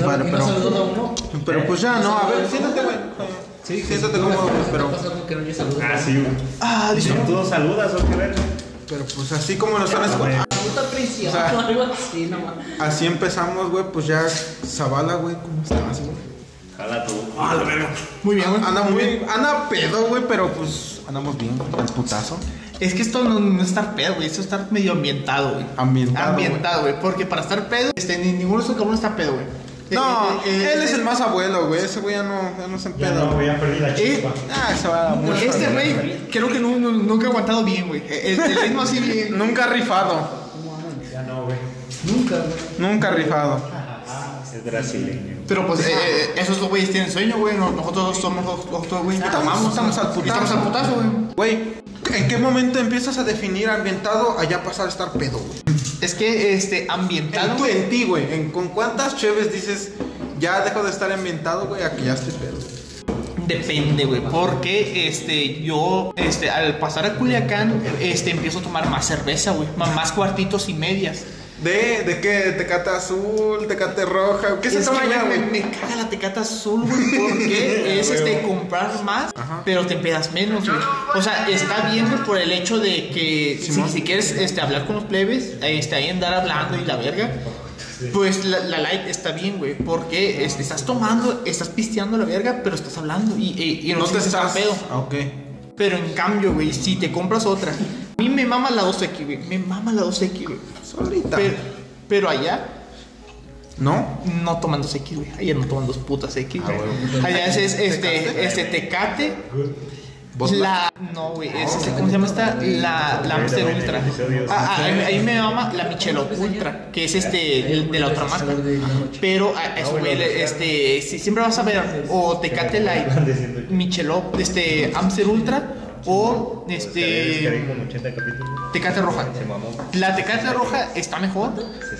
compadre, ¿Y no pero. Pero pues ya, no, a ver, siéntate, güey. Sí, siéntate sí, cómodo, pero. Ah, sí, güey. Ah, listo. ¿Tú no saludas o qué ver? Pero pues así como nos están escuchando. Puta prisión O sea, así, nomás. Así empezamos, güey, pues ya. Zavala, güey, ¿cómo estás, güey? Jala tú. Ah, la verga. Muy bien, güey. Anda muy bien. Anda pedo, güey, pero pues andamos bien. El putazo. Es que esto no, no es estar pedo, güey. Esto es estar medio ambientado, güey. Ambientado, Ambientado, güey. Porque para estar pedo, este, ni ninguno de estos cabrones está pedo, güey. No, Eh, eh, él eh, es el más abuelo, güey. Ese güey ya no, ya no se Ya empeda. no, güey, ya perdí la Eh, chispa. Ah, se va a dar mucho. Este güey, creo que no- no- nunca ha aguantado bien, güey. El, el ritmo así bien. Nunca ha rifado. Ya no, güey. Nunca, güey. Nunca ha rifado. Es brasileño. Pero pues, eh, eh, esos dos güeyes tienen sueño, güey. No- Nosotros somos los los dos güeyes que Estamos- tomamos. estamos al putazo. Estamos al putazo, güey. Güey, ¿en qué momento empiezas a definir ambientado a ya pasar a estar pedo, güey? Es que, este, ambientado. En, tú, en ti, güey. en- ¿Con cuántas cheves dices ya dejo de estar ambientado, güey, a que ya estoy pedo? Depende, güey, porque este, yo, este, al pasar a Culiacán, este, empiezo a tomar más cerveza, güey, más cuartitos y medias. ¿De, de qué? ¿Tecate azul? ¿Tecate roja? ¿Qué se Es toma allá, güey, me, me caga la tecata azul, güey, porque es este, comprar más, Ajá. pero te empedas menos, güey. O sea, está bien, güey, por el hecho de que si, si quieres este, hablar con los plebes, este, ahí andar hablando y la verga. Pues la, la light está bien, güey, porque este, estás tomando, estás pisteando la verga, pero estás hablando y, y, y No te sientes tan estás... pedo. Ah, ok. Pero en cambio, güey, si te compras otra, a mí me mama la 2X, güey. Me mama la 2X, güey. Solita. Pero, pero allá ¿No? no toman 2X, güey. Allá no toman dos putas X, güey. huevo. Allá es, es, este, ¿Tecate? este tecate. La. No, güey. Es este, ¿Cómo se llama esta? La, la Amstel Ultra. Ah, ah, ahí, me mama la Michelob Ultra, que es este el de la otra marca. Pero a eso, güey, le- este, si siempre vas a ver o Tecate Light, Michelob, este Amstel Ultra o este 80 capítulos. Tecate Roja. La Tecate Roja está mejor,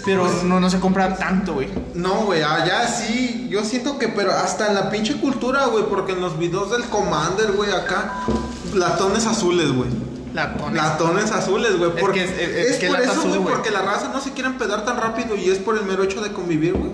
pero no, no se compra tanto, güey. No, güey, allá sí, yo siento que, pero hasta en la pinche cultura, güey, porque en los videos del Commander, güey, acá, latones azules, güey. Latones. Latones azules, güey, Es que es- es- es, es que por eso, güey, porque la raza no se quiere empedar tan rápido y es por el mero hecho de convivir, güey.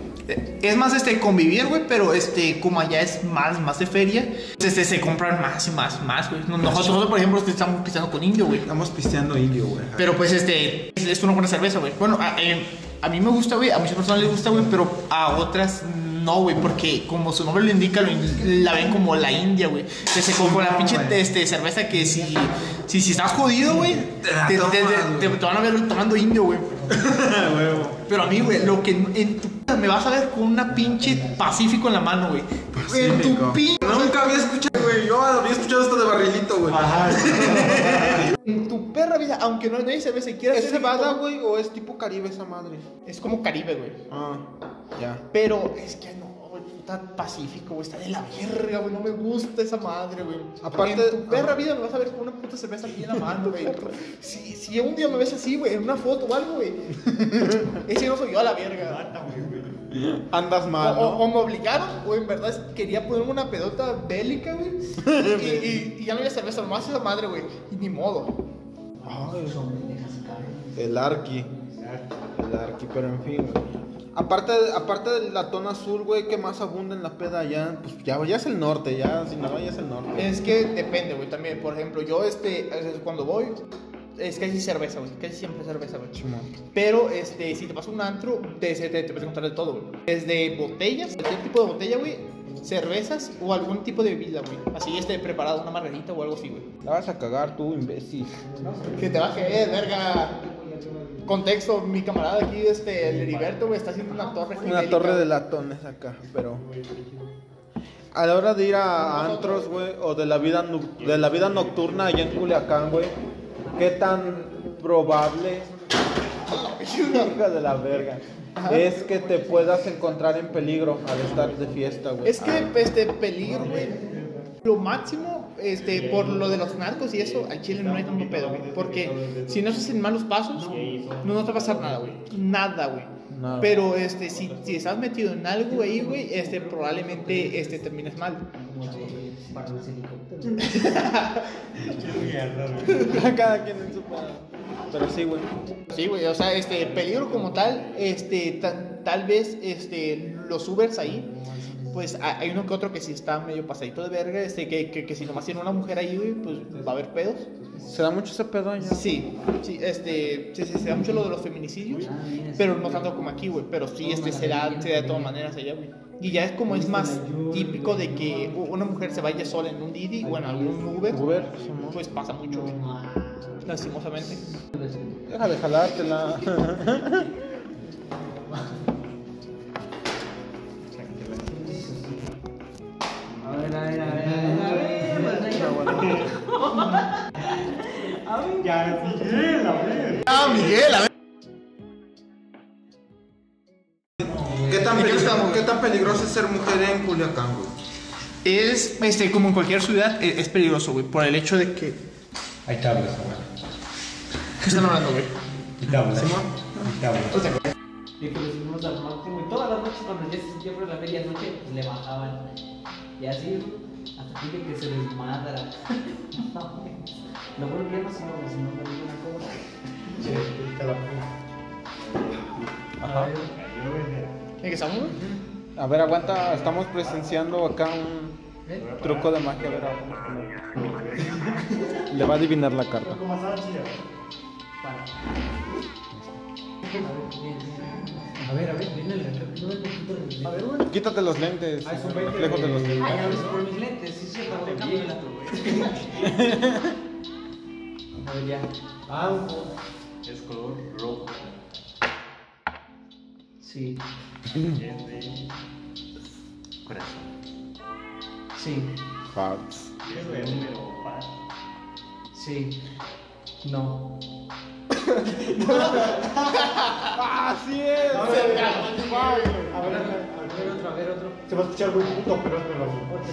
Es más este convivir, güey, pero este como allá es más más de feria, este se compran más y más más, güey. Nosotros, por ejemplo, estamos pisando con indio, güey. Estamos pisteando indio, güey. Pero pues este es, es una buena cerveza, güey. Bueno, a, eh, a mí me gusta, güey, a muchas personas les gusta, güey, pero a otras no, güey, porque como su nombre lo indica, lo in- la ven como la India, güey. Que se como la pinche este, cerveza que si, si, si estás jodido, güey, te, la te- tomas, te- güey. te- te van a ver tomando indio, güey. Pero a mí, güey, lo que en tu me vas a ver con una pinche Pacífico en la mano, güey. En tu pinche. Nunca había escuchado, güey, yo había escuchado esto de barrilito, güey. En tu perra vida, aunque no hay cerveza y quieras ¿Es cebada, güey, o es tipo Caribe esa madre? Es como Caribe, güey. Ah, ya. Pero es que no, güey, puta Pacífico, güey, está de la verga, güey, no me gusta esa madre, güey. Aparte- en tu perra vida me vas a ver con una puta cerveza aquí en la mano, güey. Si, si un día me ves así, güey, en una foto o algo, güey. Ese no soy yo a la verga. Andas mal, o- ¿no? o me obligaron, o en verdad quería ponerme una pedota bélica, güey. Y, y- y ya no había cerveza, nomás esa madre, güey. Y ni modo. El Arqui. El Arqui, pero en fin, güey. Aparte, aparte del latón azul, güey, que más abunda en la peda allá, pues ya, ya es el norte, ya Sinaloa ya es el norte. Es que depende, güey, también. Por ejemplo, yo, este, es- cuando voy, es casi cerveza, güey. Casi siempre cerveza, güey. Pero, este, si te vas a un antro, te, te, te, puedes encontrar de todo, güey. Desde botellas, cualquier tipo de botella, güey. Cervezas o algún tipo de bebida, güey. Así, este, preparado, una margarita o algo así, güey. La vas a cagar tú, imbécil. Que te baje, eh, verga. Contexto, mi camarada aquí, este, el Heriberto, güey, está haciendo una torre. Una torre de latones acá, pero... A la hora de ir a antros, güey, o de la vida de la vida nocturna allá en Culiacán, güey, ¿qué tan probable, hija de la verga, es que te puedas encontrar en peligro al estar de fiesta, güey? Es que, este, peligro, güey. Lo máximo, este, por lo de los narcos y eso, al chile no hay tanto pedo, güey. Porque si no se hacen malos pasos, no, no te va a pasar nada, güey. Nada, güey. Nada. Pero, este, si, si estás metido en algo ahí, güey, este, probablemente, este, termines mal. Cada quien en su. Pero sí, güey. Sí, güey, o sea, este, peligro como tal, este, ta- tal vez, este, los Ubers ahí, pues ha- hay uno que otro que sí está medio pasadito de verga, este, que, que, que si nomás tiene una mujer ahí, güey, pues va a haber pedos. Se da mucho ese pedo allá. Sí, sí, este, sí, sí, se da mucho lo de los feminicidios, pero no tanto como aquí, güey, pero sí, este, se da, se da de todas maneras allá, güey. Y ya es como es más típico de que una mujer se vaya sola en un Didi o en algún Uber, Uber, pues pasa mucho, güey, lastimosamente. Deja de jalártela. güey? Es, este, como en cualquier ciudad, e- es peligroso, güey, por el hecho de que... Hay tablas, güey. ¿Qué están hablando, güey? Hay tablas. Hay tablas. Y que lo subimos al máximo. Y todas las noches, cuando ya se sentía por la medianoche, pues le bajaban. Y así, hasta aquí de que se desmadra. Lo bueno que ya no se nos no me digo una cosa. Ajá. ¿En qué estamos? A ver, aguanta, estamos presenciando acá un truco de magia. A ver. Le va a adivinar la carta. Para. A ver, a ver, viene el A ver, bueno. Quítate los lentes. Lejos de los Ah, ya lentes. ves por mis lentes, sí, sí, acabo de cámbiala. A ver, ya. Es color rojo. Sí, Es de corazón. sí, Hearts. Es de número par. sí. No. ¡Así es! A ver, a ver otro, a ver otro. Se va a escuchar muy puto, pero es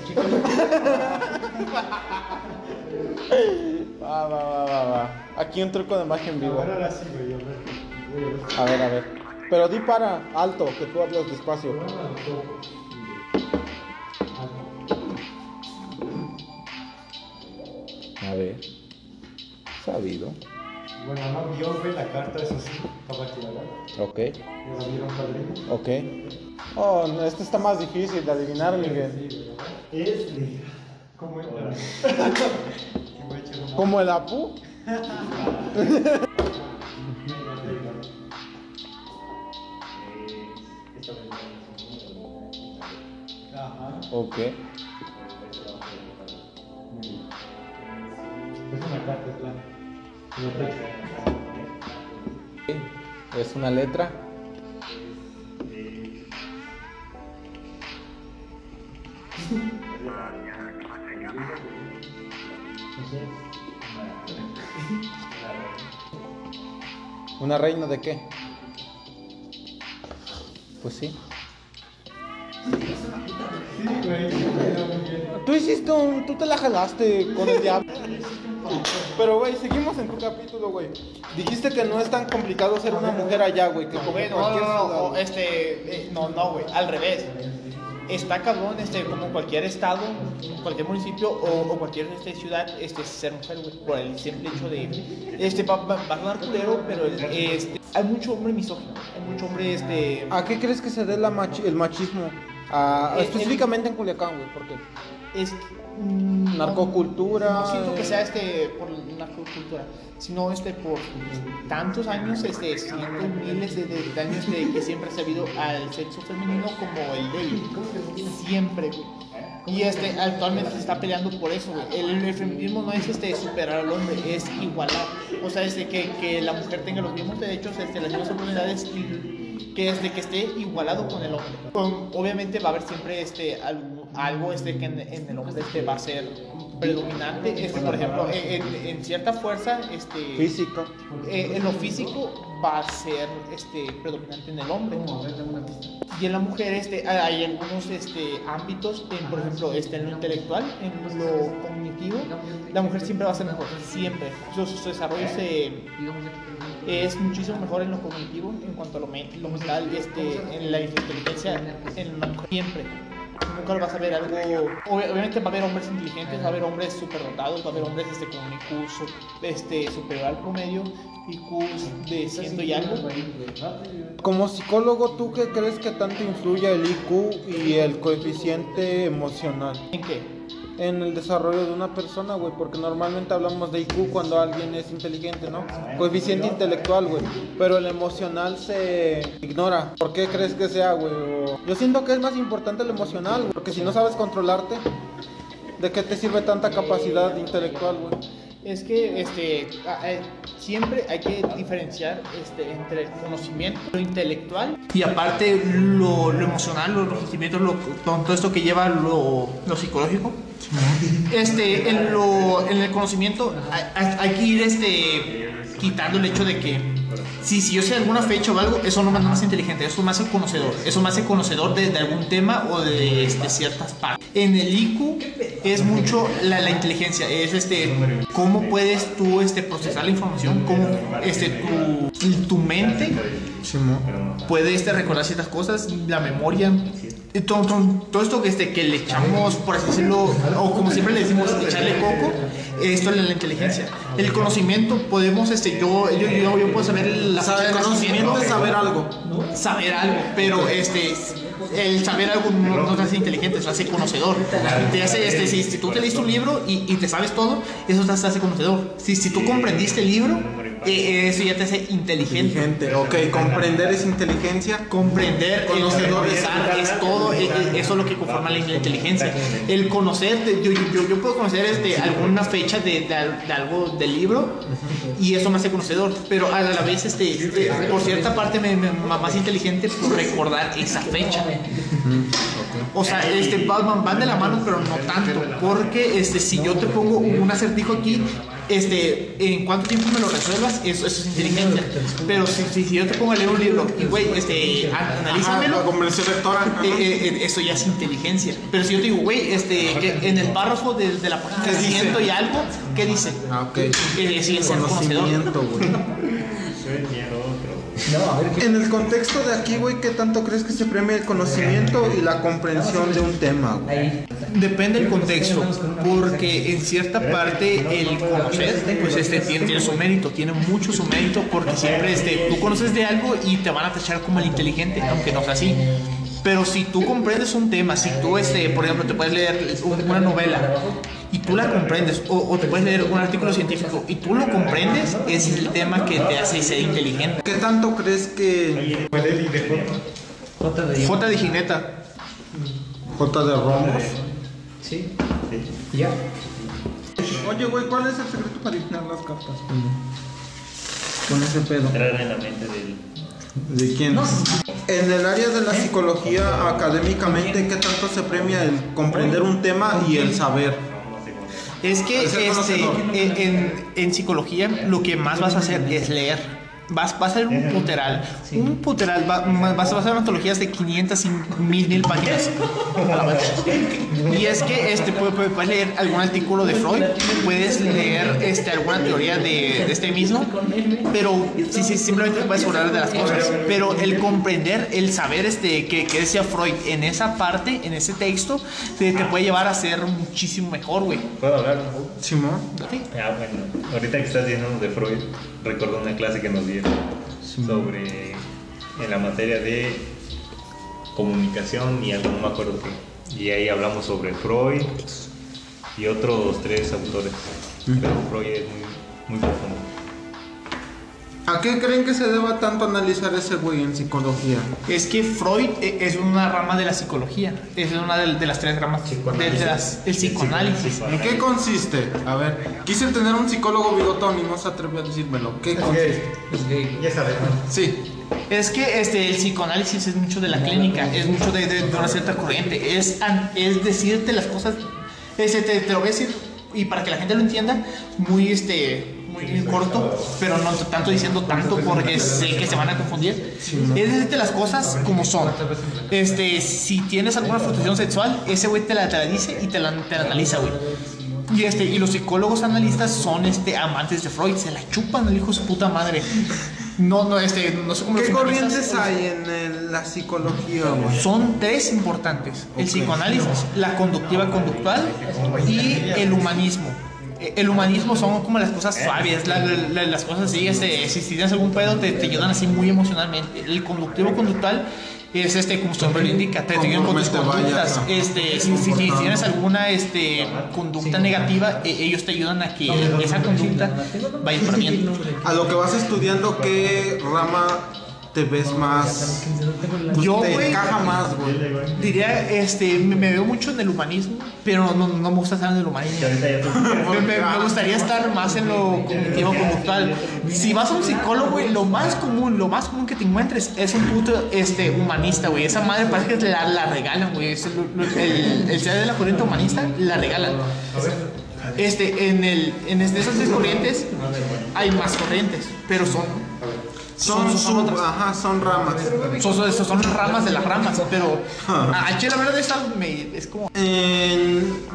chico. Va, va, va, va, va. Aquí un truco de magia en vivo. Ahora sí, güey, a ver. A ver, a ver. Pero di para alto, que tú hablas despacio. A ver. Sabido. Bueno, no vio, güey, la carta, eso sí, para. Ok. Ok. Oh, no, este está más difícil de adivinar, Miguel. Es. ¿Cómo el Apu? Ok. Es una carta, es una letra. ¿Una reina de qué? Pues sí. Sí, güey, sí. Tú hiciste un. Tú te la jalaste con el diablo. Pero, güey, seguimos en tu capítulo, güey. Dijiste que no es tan complicado ser una mujer allá, güey, que como Güey, no, no, cualquier no, ciudad. no, este, eh, no, no, güey, al revés. Está cabrón, este, como cualquier estado, cualquier municipio o, o cualquier este, ciudad, este, ser mujer, güey, por el simple hecho de, este, va, va, va a sonar culero, pero este, hay mucho hombre misógino, hay mucho hombre, este, ¿A qué crees que se dé la machi- el machismo? Ah, Eh, específicamente en Culiacán, güey, ¿por qué? es mm, Narcocultura, No, siento que eh. sea este por narcocultura, sino este por tantos años, este cientos, miles de, de años de que siempre se ha habido al sexo femenino como el débil. Siempre, güey. Y este actualmente se está peleando por eso, güey. El, el feminismo no es este superar al hombre, es igualar. O sea, es de que, que la mujer tenga los mismos derechos, este, las mismas oportunidades y que es de que esté igualado con el hombre. Obviamente va a haber siempre este algo, algo este que en, en el hombre este va a ser predominante. Este, por ejemplo, en, cierta fuerza, este Físico. eh, en lo físico va a ser este predominante en el hombre. Y en la mujer este hay algunos este ámbitos, en, por ejemplo, este en lo intelectual, en lo cognitivo, la mujer siempre va a ser mejor, siempre. Su, su desarrollo se es muchísimo mejor en lo cognitivo en cuanto a lo, lo mental, este, en la inteligencia, en mujer siempre. nunca vas a ver algo. obvi- obviamente va a haber hombres inteligentes, va a haber hombres superdotados, va a haber hombres este, con un IQ este, superior al promedio, IQ de ciento y algo. Como psicólogo, ¿tú qué crees que tanto influye el IQ y el coeficiente emocional ¿En qué? En el desarrollo de una persona, güey? Porque normalmente hablamos de IQ cuando alguien es inteligente, ¿no? Coeficiente intelectual, güey. Pero el emocional se ignora. ¿Por qué crees que sea, güey? O- Yo siento que es más importante el emocional, güey. Porque si no sabes controlarte, ¿de qué te sirve tanta capacidad intelectual, güey? Es que este, a- eh, siempre hay que diferenciar este, entre el conocimiento, lo intelectual y aparte lo, lo emocional, los, los sentimientos, lo- todo esto que lleva lo, lo psicológico. Este, en, lo, en el conocimiento hay, hay- que ir este, quitando el hecho de que si, si yo sé alguna fecha o algo, eso no me hace más inteligente, eso me hace conocedor, eso me hace conocedor de, de algún tema o de este, ciertas partes. En el IQ es mucho la, la inteligencia, es este, cómo puedes tú este, procesar la información, cómo este, tu, tu mente puede este, recordar ciertas cosas, la memoria. Y Todo, todo- todo esto que, este, que le echamos, por así decirlo, o como siempre le decimos, echarle coco, esto es la, inteligencia. El conocimiento, podemos, este, yo, yo, yo, yo puedo saber la Saber de conocimiento es saber algo. saber algo, pero este el saber algo no, no te hace inteligente, te hace conocedor. Te hace, este, si, si tú te leíste un libro y, y te sabes todo, eso te hace conocedor. Si, si tú comprendiste el libro, eh, eso ya te hace inteligente. Inteligente, ok. Comprender es inteligencia. Comprender, Conocedor es- es todo, eh, eh, eso es lo que conforma la inteligencia. El conocer, de- yo, yo, yo puedo conocer este, alguna fecha de, de al- de algo del libro y eso me hace conocedor, pero a la vez, este, eh, por cierta parte, me, me- más inteligente por recordar esa fecha. O sea, este, van, van de la mano, pero no tanto. Porque este, si yo te pongo un acertijo aquí, este, en cuánto tiempo me lo resuelvas, eso, eso es inteligencia. Pero si, si, si yo te pongo a leer un libro y, güey, este, an- Ajá, analízamelo. la comprensión lectora. eh, eh, eh, eso ya es inteligencia. Pero si yo te digo, güey, este, que en el párrafo de, de la página ¿Qué dice? ciento y algo, ¿qué dice? Ah, ok. Eh, es conocedor. Conocimiento, güey. En el contexto de aquí, güey, ¿qué tanto crees que se premia el conocimiento y la comprensión de un tema, güey? Depende del contexto, porque en cierta parte el conocer, pues este tiene, tiene su mérito, tiene mucho su mérito, porque siempre este, tú conoces de algo y te van a tachar como el inteligente, aunque no sea así. Pero si tú comprendes un tema, si tú, este, por ejemplo, te puedes leer una novela y tú la comprendes, o, o te puedes leer un artículo científico y tú lo comprendes, ese es el tema que te hace ser inteligente. ¿Qué tanto crees que J de J de Gineta, J de Romos? Sí. Ya. Oye, güey, ¿cuál es el secreto para adivinar las cartas? Con ese pedo. Entrar en la mente del. ¿De quién? En el área de la psicología, académicamente, ¿qué tanto se premia el comprender un tema y el saber? Es que este, en- en psicología lo que más vas a hacer es leer. Vas, vas a hacer un puteral. Un puteral, va- vas, a hacer antologías de 500 y mil, mil páginas. Y es que este, puedes, leer algún artículo de Freud, puedes leer este, alguna teoría de, de este mismo, pero sí, sí, simplemente te puedes hablar de las cosas. Pero el comprender, el saber este, que, que decía Freud en esa parte, en ese texto, te, te puede llevar a ser muchísimo mejor, güey. ¿Puedo hablar? Simón. ¿Sí? Ah, bueno. Ahorita que estás diciendo de Freud, recuerdo una clase que nos dieron sobre. en la materia de comunicación y algo, no me acuerdo qué. Y ahí hablamos sobre Freud y otros tres autores. Pero Freud es muy, muy profundo. ¿A qué creen que se deba tanto analizar ese güey en psicología? Es que Freud e- es una rama de la psicología, es una de, de las tres ramas de, de las, el psicoanálisis. ¿En qué consiste? A ver, quise tener un psicólogo bigotón y no se atrevió a decírmelo. ¿Qué consiste? Es gay. Ya sabes. Sí. Es que este, el psicoanálisis es mucho de la clínica, es mucho de, de- de una cierta corriente, es, es decirte las cosas, este, te, te lo voy a decir y para que la gente lo entienda, muy, este, muy corto, pero no tanto diciendo tanto porque sé que se van a confundir. Es decirte las cosas como son. Este, si tienes alguna frustración sexual, ese güey te la, te la dice y te la, te la analiza, güey. Y, este, y los psicólogos analistas son este, amantes de Freud, se la chupan el hijo de su puta madre. No, no, este, no sé cómo ¿Qué corrientes hay en el- la psicología, güey? Son tres importantes: el psicoanálisis, la conductiva conductual y el humanismo. Eh, El humanismo son como las cosas suaves, la- la- las cosas así, este, si tienes algún pedo te, te ayudan así muy emocionalmente. El conductivo conductual es este, como su nombre lo indica, te ayudan con tus conductas. ajá, Este, si, si- si tienes alguna este, conducta negativa, eh, ellos te ayudan a que esa conducta vaya para bien. A lo que vas estudiando, ¿qué rama te ves más? Pues Yo, te güey, encaja más, güey. Diría, este, me, me veo mucho en el humanismo, pero no, no me gusta estar en el humanismo. Me, me- me gustaría estar más en lo cognitivo conductal. Si vas a un psicólogo, güey, lo más común, lo más común que te encuentres es un puto este, humanista, güey. Esa madre parece que la, la regalan, güey. El, el, el ser de la corriente humanista la regalan. Este, en, el, en esas tres corrientes hay más corrientes, pero son. Son, ajá, son ramas. Son, ramas de las ramas, pero. Aquí la verdad es, algo me- es como.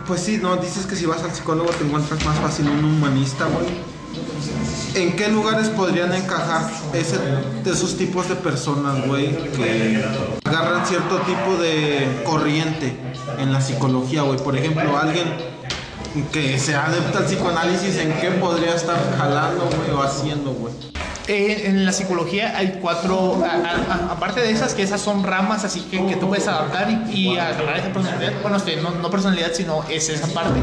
Pues sí, no, dices que si vas al psicólogo te encuentras más fácil un humanista, güey. ¿En qué lugares podrían encajar ese, esos tipos de personas, güey, que agarran cierto tipo de corriente en la psicología, güey? Por ejemplo, alguien que se adepta al psicoanálisis, ¿en qué podría estar jalando, güey, o haciendo, güey? Eh, en la psicología hay cuatro, aparte de esas, que esas son ramas, así que, que tú puedes adaptar y, y agarrar esa personalidad. Bueno, este, no, no personalidad, sino es esa parte.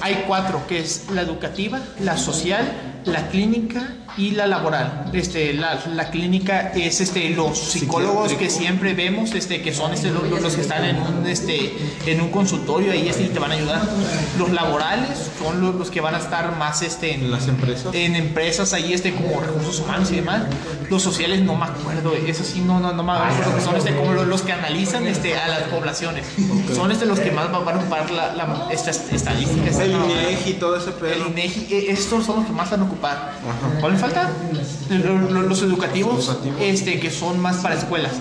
Hay cuatro, que es la educativa, la social, la clínica y la laboral. Este, la, la clínica es este, los psicólogos que siempre vemos, este, que son este, los, los que están en un, este, en un consultorio ahí este, y te van a ayudar. Los laborales son los, los que van a estar más este, en las empresas. en empresas ahí este como recursos humanos y demás los sociales no me acuerdo eso sí no no, no me acuerdo que son este como los, los que analizan este a las poblaciones son este los que más van a ocupar la, la- estas estadísticas El. INEGI y todo ese el pedo. INEGI eh, estos son los que más van a ocupar ¿cuál me falta? Lo- lo- los educativos Educativos. este que son más para escuelas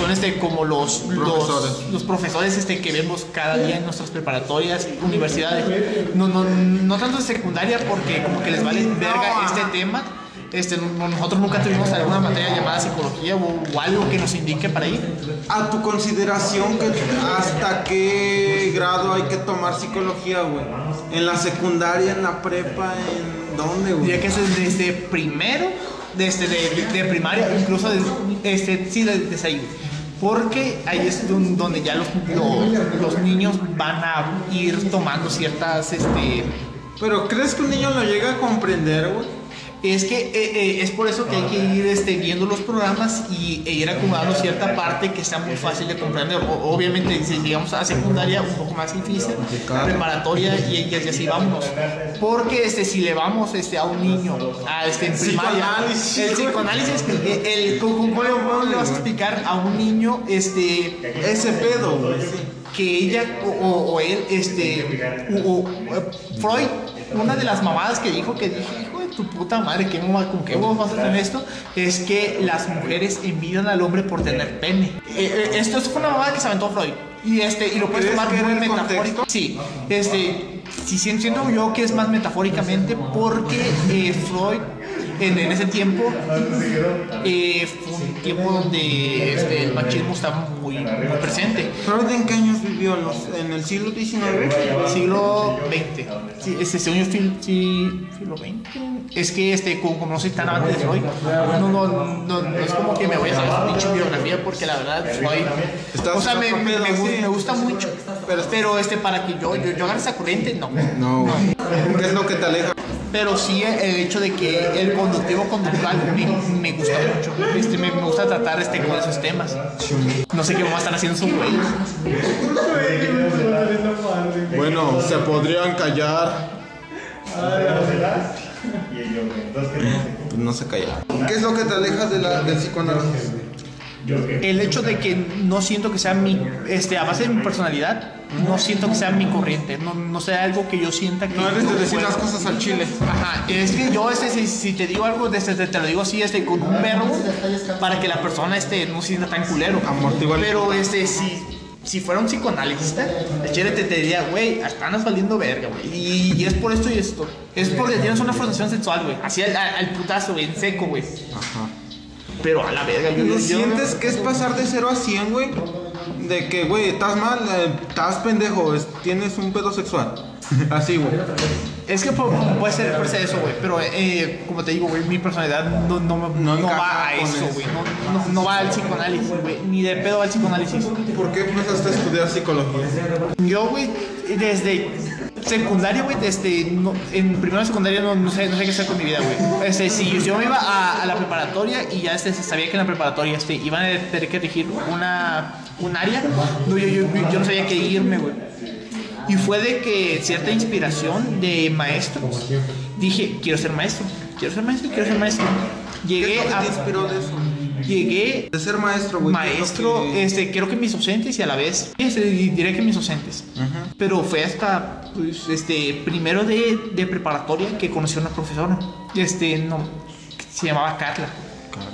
son este como los Profesores. los, los profesores este que vemos cada día en nuestras preparatorias universidades no no no tanto de secundaria porque como que les vale verga este tema este, no- nosotros nunca tuvimos alguna materia llamada psicología o, o algo que nos indique para ir. A tu consideración, que ¿hasta qué grado hay que tomar psicología, güey? ¿En la secundaria, en la prepa, en dónde, Diría güey? que eso es desde primero, desde de, de primaria, incluso desde, este, sí, desde ahí. Porque ahí es don- donde ya los, los, los niños van a ir tomando ciertas, este, Pero ¿crees que un niño lo llega a comprender, güey? Es que eh, eh, es por eso que hay que ir este, viendo los programas y, e ir acomodando cierta parte que sea muy fácil de comprender. O- obviamente, si llegamos a secundaria, un poco más difícil, preparatoria y, y así vámonos. Porque este, si le vamos este, a un niño a, este, en primaria, el psicoanálisis, el, el- ¿cómo, le- vas a explicar a un niño este, Ese pedo, que ella o, o- o él, este, o- Freud, una de las mamadas que dijo, que dije, tu puta madre, ¿qué mamá, ¿con qué vas a hacer esto? Es que las mujeres envidian al hombre por tener pene. Eh, eh, esto fue una mamada que se aventó Freud. Y, este, y lo puedes ¿Crees tomar muy metafórico. Sí, este, sí, sí entiendo yo que es más metafóricamente porque eh, Freud en, en ese tiempo eh, tiempo donde este, el machismo estaba muy, muy presente. ¿Freud en qué años vivió? ¿En los- ¿En el siglo XIX? Siglo XX. Sí, este, según yo, siglo XX. Es que, este, como, como no soy tan amante de Freud, no, no, no, no es como que me voy a saber su pinche biografía, porque la verdad, Freud. O sea, me, me, gusta mucho. Pero, pero este, para que yo, yo, yo agarre esa corriente, no. No, güey. ¿Qué es lo que te aleja? Pero sí el hecho de que el conductivo conductual me, me gusta mucho. Este, me, me gusta tratar este, con esos temas. No sé qué vamos a estar haciendo sus güeyes. Bueno, se podrían callar. Pues no se callan. ¿Qué es lo que te aleja de la, del psicoanálisis? El hecho de que no siento que sea mi, este, a base de mi personalidad, no siento que sea mi corriente, no, no sea algo que yo sienta que... No eres de decir puedo. las cosas al chile. Ajá, es que yo este, si, si te digo algo, este, te, te lo digo así, este, con un verbo, para que la persona este, no se sienta tan culero. Amortiguar el Pero este, si, si fuera un psicoanalista, el chile te, te diría, güey, estás valiendo verga, güey. Y, y es por esto y esto. Es porque tienes una frustración sexual, güey. Así al, al- al putazo, güey, en seco, güey. Ajá. Pero a la verga, yo, ¿No yo- sientes que es pasar de 0 a 100, güey? De que, güey, estás mal, eh, estás pendejo, es- tienes un pedo sexual. Así, güey. Es que pu- puede ser, puede ser eso, güey. Pero, eh, como te digo, güey, mi personalidad no, no, me- No va a eso, güey. No, no, no va al psicoanálisis, güey. Ni de pedo al psicoanálisis. ¿Por qué empezaste a estudiar psicología? Yo, güey, desde secundaria, güey, desde. no- en primero de secundaria no, no sé, no sé qué hacer con mi vida, güey. Este, si yo me iba a, a la preparatoria y ya este, sabía que en la preparatoria este, iban a tener que elegir una, un área, no, yo, yo, yo no sabía qué irme, güey. Y fue de que cierta inspiración de maestros, dije, quiero ser maestro, quiero ser maestro, quiero ser maestro. ¿Qué Llegué es lo que a. te inspiró de eso? Llegué De ser maestro, güey. ¿qué es lo maestro, que- este, creo que mis docentes y a la vez, este, diré que mis docentes. Ujú. Pero fue hasta, pues, este, primero de, de preparatoria que conocí a una profesora, este, no, se llamaba Carla.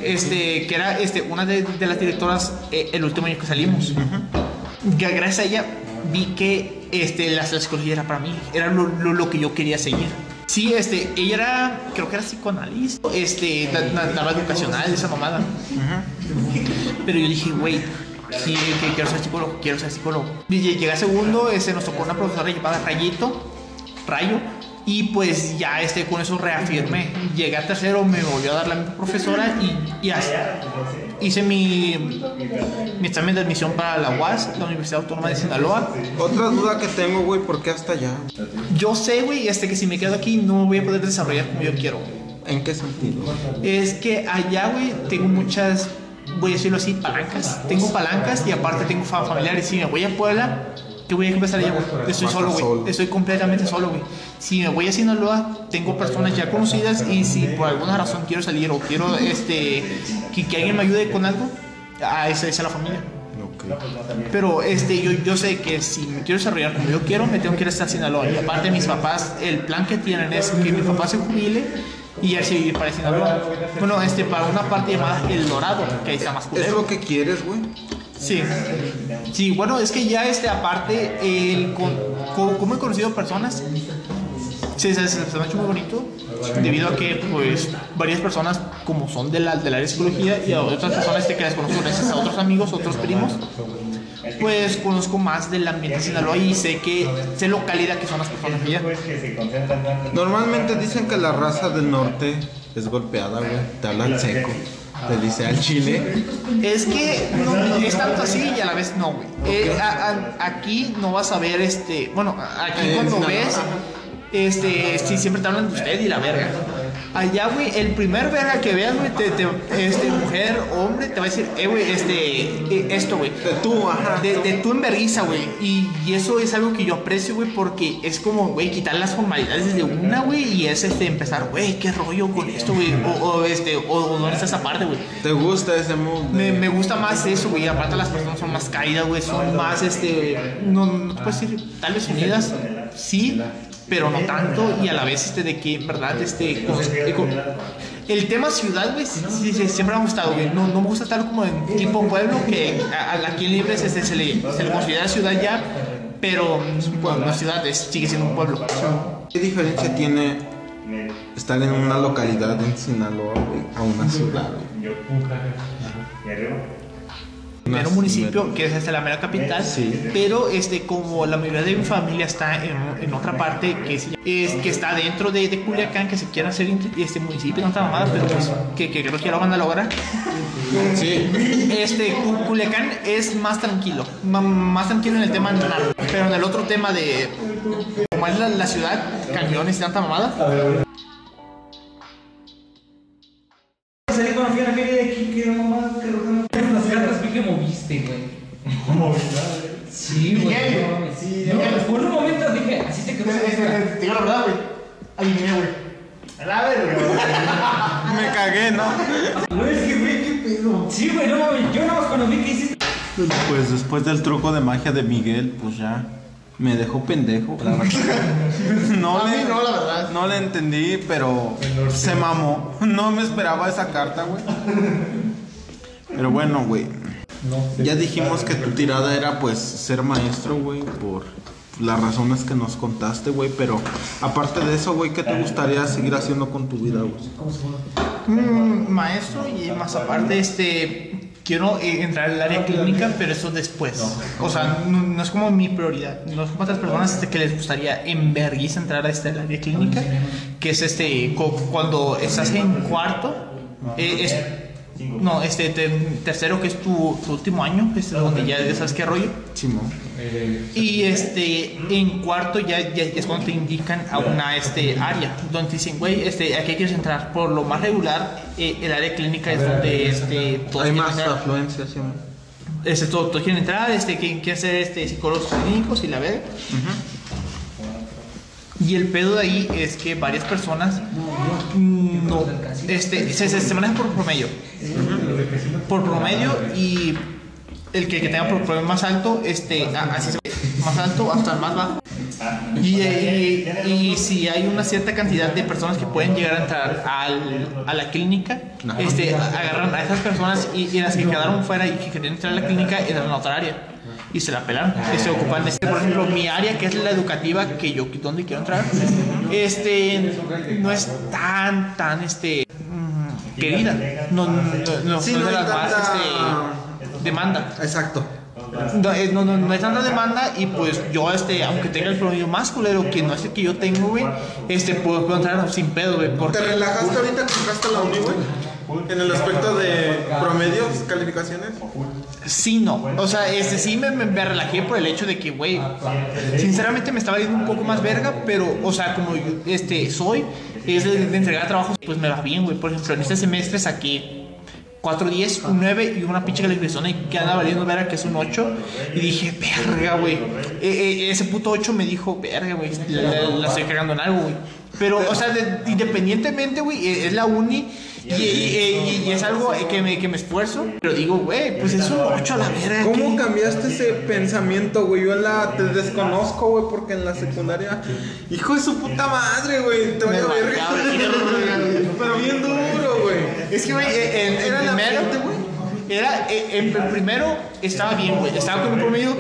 Este, que era, este, una de, de las directoras eh, el último año que salimos. Que gracias a ella vi que, este, la psicología era para mí, era lo, lo, lo que yo quería seguir. Sí, este, ella era, creo que era psicoanalista, este, da- da- daba educacional, esa mamada. Pero yo dije, güey, sí, que quiero ser psicólogo, quiero ser psicólogo. Y lle- llegué a segundo, este, nos tocó una profesora llamada Rayito, Rayo, y pues ya este, con eso reafirmé. Llegué a tercero, me volvió a dar la misma profesora y, y así. hice mi, mi examen de admisión para la UAS, la Universidad Autónoma de Sinaloa. Otra duda que tengo, güey, ¿por qué hasta allá? Yo sé, güey, este, que si me quedo aquí no voy a poder desarrollar como yo quiero. ¿En qué sentido? Es que allá, güey, tengo muchas, voy a decirlo así, palancas. Tengo palancas y aparte tengo fa- familiares. Si me voy a Puebla, ¿qué voy a empezar allá, güey? Estoy a solo, güey. Estoy completamente solo, güey. Si me voy a Sinaloa, tengo personas ya conocidas y si por alguna razón quiero salir o quiero, este, que, que alguien me ayude con algo, a esa es la familia. Pero este, yo, yo sé que si me quiero desarrollar como yo quiero, me tengo que ir hasta Sinaloa. Y aparte, mis papás, el plan que tienen es que mi papá se jubile y ya se ir para Sinaloa. Bueno, este, para una parte llamada El Dorado, que ahí está más ¿Es culero. lo que quieres, güey? Sí. Sí, bueno, es que ya este, aparte, el, como he conocido personas, sí, se, se, se me ha hecho muy bonito, debido a que, pues, varias personas, como son de la, del área de psicología, y a otras personas este, que las conozco gracias a otros amigos, otros primos, pues conozco más del ambiente de Sinaloa y sé que, sé lo cálida que son las personas allá. Normalmente dicen que la raza del norte es golpeada, güey. Te hablan seco. Te dice al chile. Es que no, es tanto así y a la vez no, güey. Eh, a- a- aquí no vas a ver este. Bueno, aquí Eh, cuando ves, este, sí, siempre te hablan de usted y la verga. Allá, güey, el primer verga que veas, güey, te, te- este, mujer, hombre, te va a decir, eh, güey, este, eh, esto, güey. De tú, ajá. De, de tú en vergüenza, güey. Y, y eso es algo que yo aprecio, güey, porque es como, güey, quitar las formalidades de una, güey, y es este, empezar, güey, qué rollo con esto, güey. O, o, este, o, o dónde está esa parte, güey. ¿Te gusta ese mood? Me, me gusta más eso, güey. Aparte las personas son más caídas, güey. Son más, este... No, no te puedo decir, tal vez unidas, sí, pero no tanto. Y a la vez, este, de que, en verdad, este... con- con- el tema ciudad, güey, sí, sí, sí, siempre me ha gustado, güey. No, no me gusta estar como en tipo pueblo, que a, a- aquí en Libres este, se, le, se le considera ciudad ya, pero es un pueblo, una ciudad, es- sigue siendo un pueblo. ¿Qué diferencia tiene estar en una localidad en Sinaloa, güey, a una ciudad, güey? Primero Unas- municipio, que es este, la mera capital, Sí. pero este, como la mayoría de mi familia está en, en otra parte que, es, que está dentro de, de Culiacán, que se quiere hacer este municipio, no está mamada, pero pues que, que creo que lo van a lograr. Sí. Este, Cu- Culiacán es más tranquilo, más tranquilo en el tema pero en el otro tema de como es la, la ciudad, camiones y tanta mamada, Salí con la fiera de aquí, que mamá, que vi que moviste, güey. Sí, güey. no mames. Sí, No, Miguel. por un momento dije, así te quedó. te digo la verdad, güey, adiviné, güey. A la verga, güey. Me cagué, ¿no? Güey, es que, güey, qué pedo. Sí, güey, no mames. Yo nada más cuando vi que hiciste. Pues después del truco de magia de Miguel, pues ya me dejó pendejo. la verdad. No A le, no, la verdad. No le entendí, pero se mamó. No me esperaba esa carta, güey. Pero bueno, güey. Ya dijimos que tu tirada era pues ser maestro, güey, por las razones que nos contaste, güey, pero aparte de eso, güey, ¿qué te gustaría seguir haciendo con tu vida, güey? Mm, maestro y más aparte, este, quiero eh, entrar al área clínica, pero eso después. O sea, no, no es como mi prioridad. No es como otras personas este, que les gustaría en vergüenza entrar a este área clínica, que es este, cuando estás en cuarto, eh, es- no, este, te- tercero que es tu, tu último año, este, donde ya sabes qué rollo. Simón. Y este, en cuarto ya, ya es cuando te indican a una este, área, donde dicen, güey, este, aquí quieres entrar. Por lo más regular, eh, el área clínica es donde este, todos Hay más entrar. afluencia, Simón. Este, todos, todos quieren entrar, este, quieren, quieren ser este, psicólogos clínicos y la verga. Y el pedo de ahí es que varias personas no, este, se, se, se manejan por promedio. Por promedio y el que, que tenga por promedio más alto, este, así se más alto hasta el más bajo. Y, y, y si hay una cierta cantidad de personas que pueden llegar a entrar al- a la clínica, este, agarran a esas personas y, y las que quedaron fuera y que querían entrar a la clínica entran a otra área. Y se la pelan, que se ocupan de este, por ejemplo, mi área que es la educativa, que yo donde quiero entrar, este no es tan, tan este mm, querida. No, no, no, Sí, no es no de hay las más este, demanda. Exacto. No, no, no, no hay tanta demanda y pues yo, este, aunque tenga el promedio más culero que no es el que yo tengo, güey, este, puedo, puedo entrar sin pedo, güey, porque... ¿Te relajaste ahorita que entraste a la uni, güey? En el aspecto de promedios, calificaciones. Sí, no. O sea, este, sí me, me, relajé por el hecho de que, güey, sinceramente me estaba yendo un poco más verga, pero, o sea, como yo, este, soy, es de, entregar trabajos, pues me va bien, güey. Por ejemplo, en este semestre saqué 4 10, un 9 y una pinche calificación que anda valiendo verga, que es un 8. Y dije, verga, güey. Eh, eh, ese puto 8 me dijo, verga, güey, la- la estoy cagando en algo, güey. Pero, o sea, de- independientemente, güey, eh, es la uni y, y- y- y es algo que me, que me esfuerzo. Pero digo, güey, pues es un 8 a la verga. ¿Cómo cambiaste ese pensamiento, güey? Yo en la te desconozco, güey, porque en la secundaria, hijo de su puta madre, güey, te voy a ver. Pero bien duro, güey. Es que, güey, en, en la primero. Era, eh, en el primero estaba bien, güey. Estaba con un promedio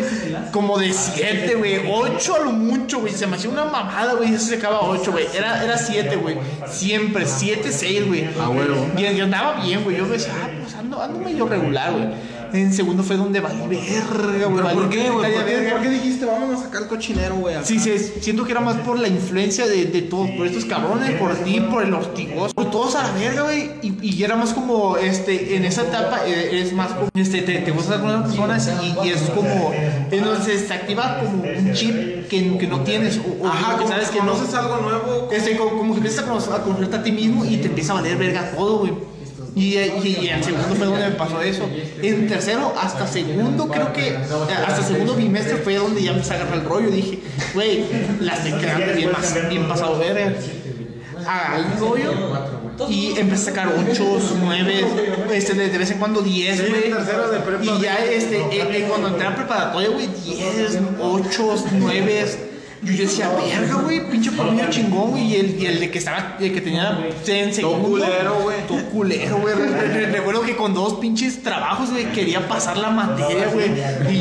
como de 7, güey. 8 a lo mucho, güey. Se me hacía una mamada, güey. Eso se acaba 8, güey. Era, era 7, güey. Siempre, 7, 6, güey. Ah, huevo. Y andaba bien, güey. Yo decía, ah, pues ando, ando medio regular, güey. En segundo fue donde valí verga, güey. ¿Pero valí por qué, güey? ¿Por qué, verga. por qué dijiste, vámonos a sacar el cochinero, güey? acá"? Sí, sí, siento que era más por la influencia de, de todos, por estos cabrones, por ti, por el hostigoso, por todos a la verga, güey. Y, y era más como, este, en esa etapa eh, eres más como, este, te, te gustas con otras personas y, y es como, entonces se activa como un chip que, que no tienes, o, o Ajá, que como sabes que no. conoces algo nuevo. Este, como, como que empiezas a conocer- a conocerte a ti mismo y te empieza a valer verga todo, güey. Y, y, y en segundo fue donde me pasó eso. En tercero, hasta segundo, creo que, eh, hasta segundo bimestre fue donde ya empecé a agarrar el rollo. Dije, güey, la estoy cagando bien, pas- bien pasado verga. Agarré el rollo y empecé a sacar 8, 9, este, de, de vez en cuando 10, Sí, güey. de. Y ya este, eh, eh, cuando entré a preparatoria, güey, 10, 8, 9. Yo decía, verga, güey, pinche promedio chingón, güey. Y el, y el de que estaba, el que tenía en segundo. culero, güey. Todo culero, güey. Re- re- re- Recuerdo que con dos pinches trabajos, güey, quería pasar la materia, güey. Y,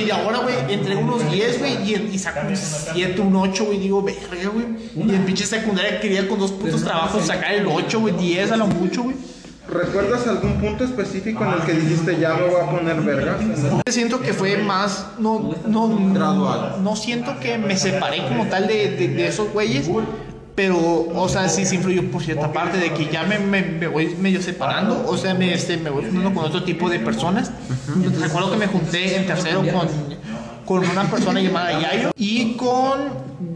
y, y ahora, güey, entrego unos 10, güey, y, y saco un 7, un 8, güey. Digo, verga, güey. Y en pinche secundaria quería con dos putos trabajos sacar el 8, güey, 10 a lo mucho, güey. ¿Recuerdas algún punto específico en el que dijiste, ya me voy a poner vergas? Siento que fue más, no, no, Gradual. No siento que me separé como tal de, de, de esos güeyes, pero, o sea, sí se influyó por cierta parte de que ya me, me, me voy medio separando, o sea, me, este, me voy juntando con otro tipo de personas. Recuerdo que me junté en tercero con, con una persona llamada Yayo y con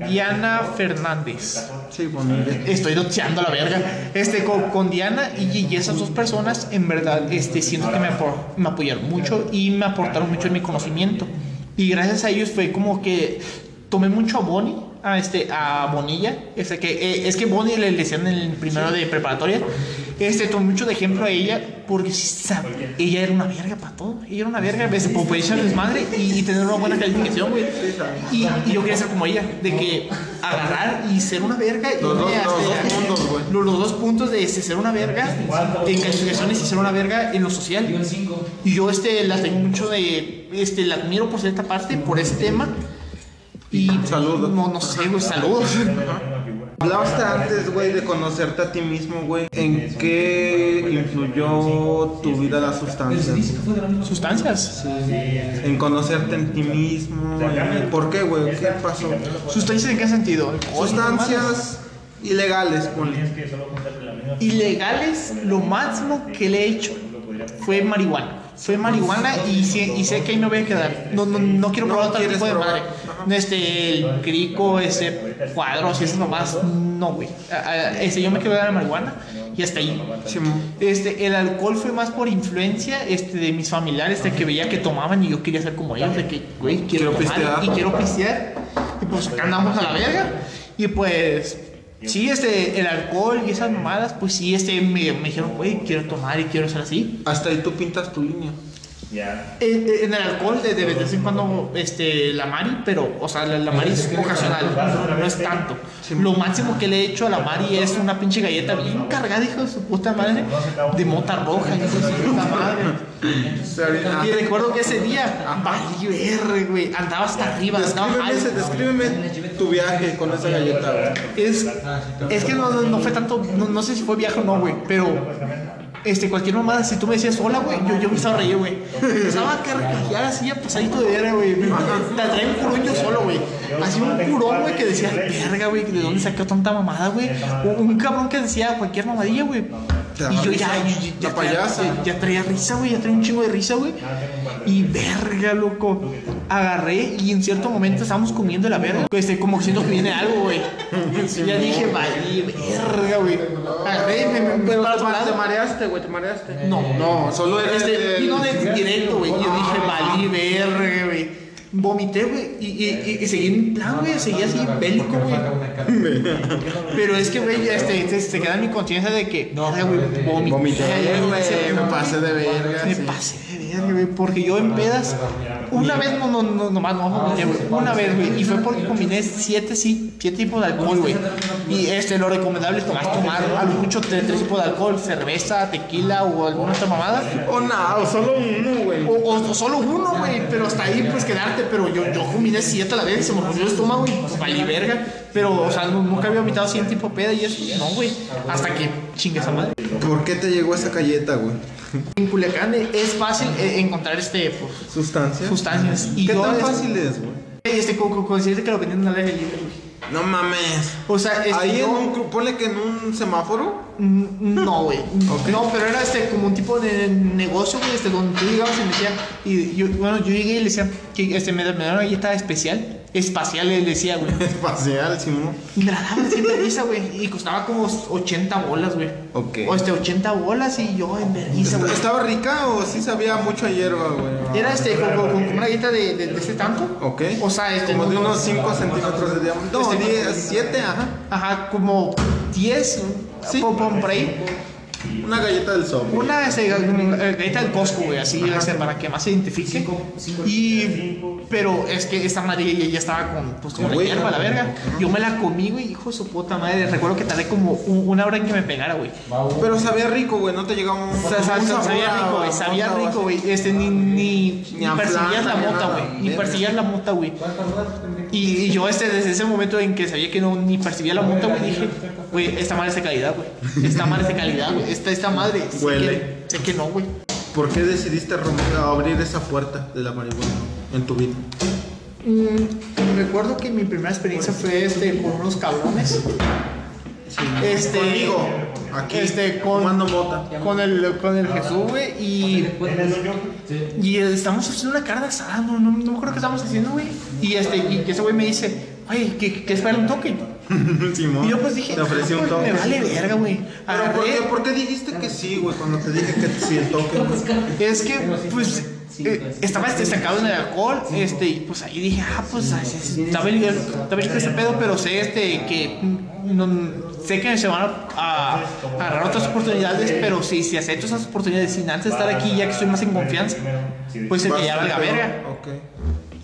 Diana Fernández. Sí, bonito. Estoy doteando la verga. Este, con, con Diana y, y esas dos personas, en verdad, este, siento que me, me apoyaron mucho y me aportaron mucho en mi conocimiento. Y gracias a ellos fue como que tomé mucho a Bonnie a, este, a Bonilla. Este, que, eh, es que Bonnie le, decían en el primero de preparatoria. Este, tomé mucho de ejemplo a ella porque sí, sa- ella era una verga para todo. Ella era una verga, pues, por poder echar desmadre y, y tener una buena calificación, güey. Y, y yo quería ser como ella, de que agarrar y ser una verga. y Los dos- irme los dos puntos, güey. Los, los dos puntos de este, ser una verga en calificaciones y ser una verga en lo social. Yo en 5. Y yo este, la tengo mucho de. Este, la admiro por cierta parte, por ese tema. Y. Saludos. No, no sé, güey, saludos. Hablaste antes, güey, de conocerte a ti mismo, güey. ¿En qué influyó tu vida las sustancias? Sustancias. En conocerte en ti mismo. ¿Por qué, güey? ¿Qué pasó? ¿Sustancias en qué sentido? Sustancias ilegales, ponle. Ilegales, lo máximo que le he hecho fue marihuana. Fue marihuana y, sé- y sé que ahí me voy a quedar. No, no, no quiero No probar otro quieres tipo de probar. madre. Este, el crico, ese cuadros y esas mamás, no, güey. Este, yo me quiero dar la marihuana y hasta ahí. Este, el alcohol fue más por influencia este, de mis familiares, de que veía que tomaban y yo quería ser como ellos, de que, güey, quiero, Quiero tomar pistear. y quiero pistear. Y pues acá andamos a la verga. Y pues, sí, este, el alcohol y esas mamadas, pues sí, este, me, me dijeron, güey, quiero tomar y quiero ser así. Hasta ahí tú pintas tu línea. Eh, eh, En el alcohol, de, de vez en cuando, este, la Mari, pero, o sea, la, la Mari es ocasional, no, no es tanto. Lo máximo que le he hecho a la Mari es una pinche galleta bien cargada, hijo de su puta madre, de mota roja, hijo de su puta madre. Y recuerdo que ese día, valí güey, andaba hasta arriba, andaba Descríbeme, ese- alto. descríbeme tu viaje con esa galleta. Es, es que no fue tanto, no, no sé si fue viaje o no, güey, pero este, cualquier mamada, si tú me decías hola, güey, yo, yo me estaba reír, güey. Empezaba a carcajear así, a pasadito de verga, güey. Te traía un curón yo solo, güey. Así un curón, güey, que decía, verga, güey, ¿de dónde sacó tanta mamada, güey? Un cabrón que decía cualquier mamadilla, güey. Te Y yo ya, risa, ya, ya la traía, ya, ya traía risa, güey, ya traía un chingo de risa, güey. Y verga, loco. Agarré y en cierto momento estábamos comiendo la verga. Este, como siento que viene algo, güey. ya dije, vale, verga, güey. Agarré y me, me, me para otro lado. mareaste, güey, te mareaste. No, No, solo era este, el- vino de directo, güey. Yo dije, valí, verga, güey. Vomité, güey, y, y, y, y seguí en plan, güey, seguí así bélico, güey. Pero es que, güey, este, se, se queda en mi conciencia de que, no, güey, vomité, güey, me pasé de verga, Me pasé de verga, güey, porque yo en pedas, una vez, no, no, no, nomás no vomité, güey, una vez, güey, y fue porque combiné siete, sí, siete tipos de alcohol, güey. Y este, lo recomendable es tomar, tomar a lo mucho tres, tres tipos de alcohol, cerveza, tequila o alguna otra mamada. O nada, o solo uno, güey. O, o- o solo uno, güey, pero hasta ahí pues quedarte, pero yo, yo combiné siete a la vez y se me rompió el estómago y pues valí verga. Pero, o sea, nu- nunca había vomitado así en tipo peda y eso, no, güey. Hasta que chingue esa madre. ¿Por qué te llegó esa galleta, güey? En Culiacán es fácil eh, encontrar este, pues, ¿Sustancias? Sustancias. Y ¿Qué yo, tan fácil es, güey? Este, con, con, con decirte que lo vendían al aire libre, güey. No mames. O sea, este, Ahí yo- en un, ponle que en un semáforo. Mm, No, güey. No, pero era este como un tipo de negocio, güey, este, donde tú llegabas y me decían, y yo, bueno, yo llegué y le decía que este, me, me daban una galleta especial, espacial, le decía, güey. Espacial, Simón. Y me la daban siempre risa, güey, y costaba como 80 bolas, güey. Ok. O este, 80 bolas y yo en vergüenza, güey. ¿Estaba rica o sí sabía mucho a hierba, güey? Era este, como, como- como una galleta de, de, de este tanto. Ok. O sea, este. Como de no- unos 5 centímetros de diámetro. No, Este- 10, 7, ajá. Ajá, como 10, Sí. por, por ahí. Una galleta del software. Una este, galleta del Costco, güey, así, este, para que más se identifique. Y, pero es que esta madre ya, ya estaba con, pues, como la Güey. hierba, la verga. Yo me la comí, güey, hijo de su puta madre. Recuerdo que tardé como un- una hora en que me pegara, güey. Pero sabía rico, güey. No te llegaba un, O sea, sabía rico, güey, sabía rico, güey. Este, ni, ni, ni perseguías la ni mota, güey. Ni perseguías la mota, güey. Y, y yo, este, desde ese momento en que sabía que no ni percibía la mota, güey, dije, güey, esta madre es de calidad, güey. Esta madre es de calidad, güey. Esta, esta madre, sé Huele. que- sé que no, güey. ¿Por qué decidiste romper, abrir esa puerta de la marihuana en tu vida? Mm, recuerdo que mi primera experiencia fue este, con unos cabrones. Este, Conmigo, aquí, este, con, mota. con el, con el Jesús, güey, y, y estamos haciendo una carne asada, no, no, no me acuerdo qué estamos haciendo, güey. Y este, y que ese güey me dice, oye, ¿qué, qué es para un toque? Simón. Y yo pues dije, Te ofrecí "Ah, un pues, toque. Me vale verga, güey. Pero ¿por qué, ¿por qué dijiste que sí, güey? Cuando te dije que sí, el toque, güey. Es que, pues, eh, estaba este, estancado en el alcohol, este, y pues ahí dije, ah, pues está bien este pedo, pero sé este, que mm, no- sé que se van a, a agarrar otras oportunidades, pero si, si acepto esas oportunidades sin antes estar aquí, ya que estoy más en confianza, pues el que ya valga verga. Ok.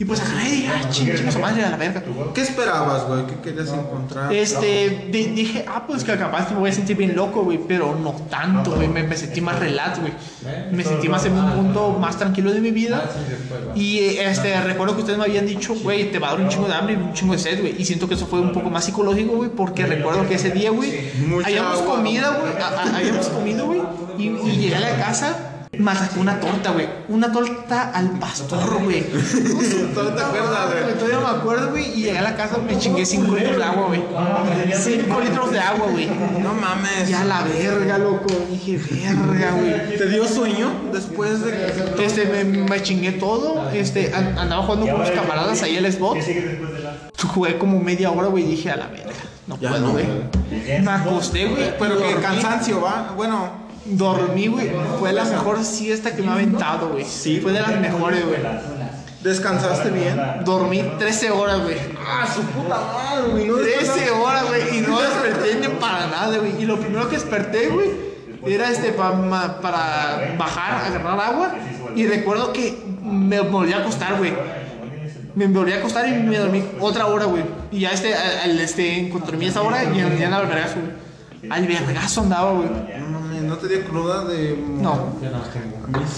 Y pues y dije, ah, ching, ching, su madre a la verga. ¿Qué esperabas, güey? ¿Qué querías encontrar? Este, di- dije, ah, pues que capaz me voy a sentir bien loco, güey, pero no tanto, güey, me, me sentí más relax, güey. Me sentí más en un mundo más tranquilo de mi vida. Y este, recuerdo que ustedes me habían dicho, güey, te va a dar un chingo de hambre y un chingo de sed, güey. Y siento que eso fue un poco más psicológico, güey, porque recuerdo que ese día, güey, habíamos ¿no? güey, a- a- habíamos comido, güey, y, y llegué a la casa. Más sacó una torta, güey. Una torta al pastor, güey. ¿Todavía te acuerdas, güey? Todavía me acuerdo, güey, y llegué a la casa, me chingué 5 litros de agua, güey. 5 litros de agua, güey. No mames. Ya la verga, loco. Dije, verga, güey. ¿Te dio sueño después de Este, me, me chingué todo. Este, an- andaba jugando con mis camaradas ahí el Xbox. Jugué como media hora, güey, dije, a la verga. No Ya puedo, no, güey. Me acosté, güey. Pero que cansancio, ¿va? Bueno, Dormí, güey. Fue la mejor siesta que me ha aventado, güey. Sí, fue de las mejores, güey. ¿descansaste bien? Dormí 13 horas, güey. Ah, su puta madre, güey. No 13 horas, güey, y no desperté ni para nada, güey. Y lo primero que desperté, güey, era este pa- ma- para bajar, agarrar agua. Y recuerdo que me volví a acostar, güey. Me volví a acostar y me dormí otra hora, güey. Y ya este, al, este, encontré esa hora y ya andaba al vergazo, güey. Al vergazo andaba, güey. No mames, ¿no te dio cruda de.? No.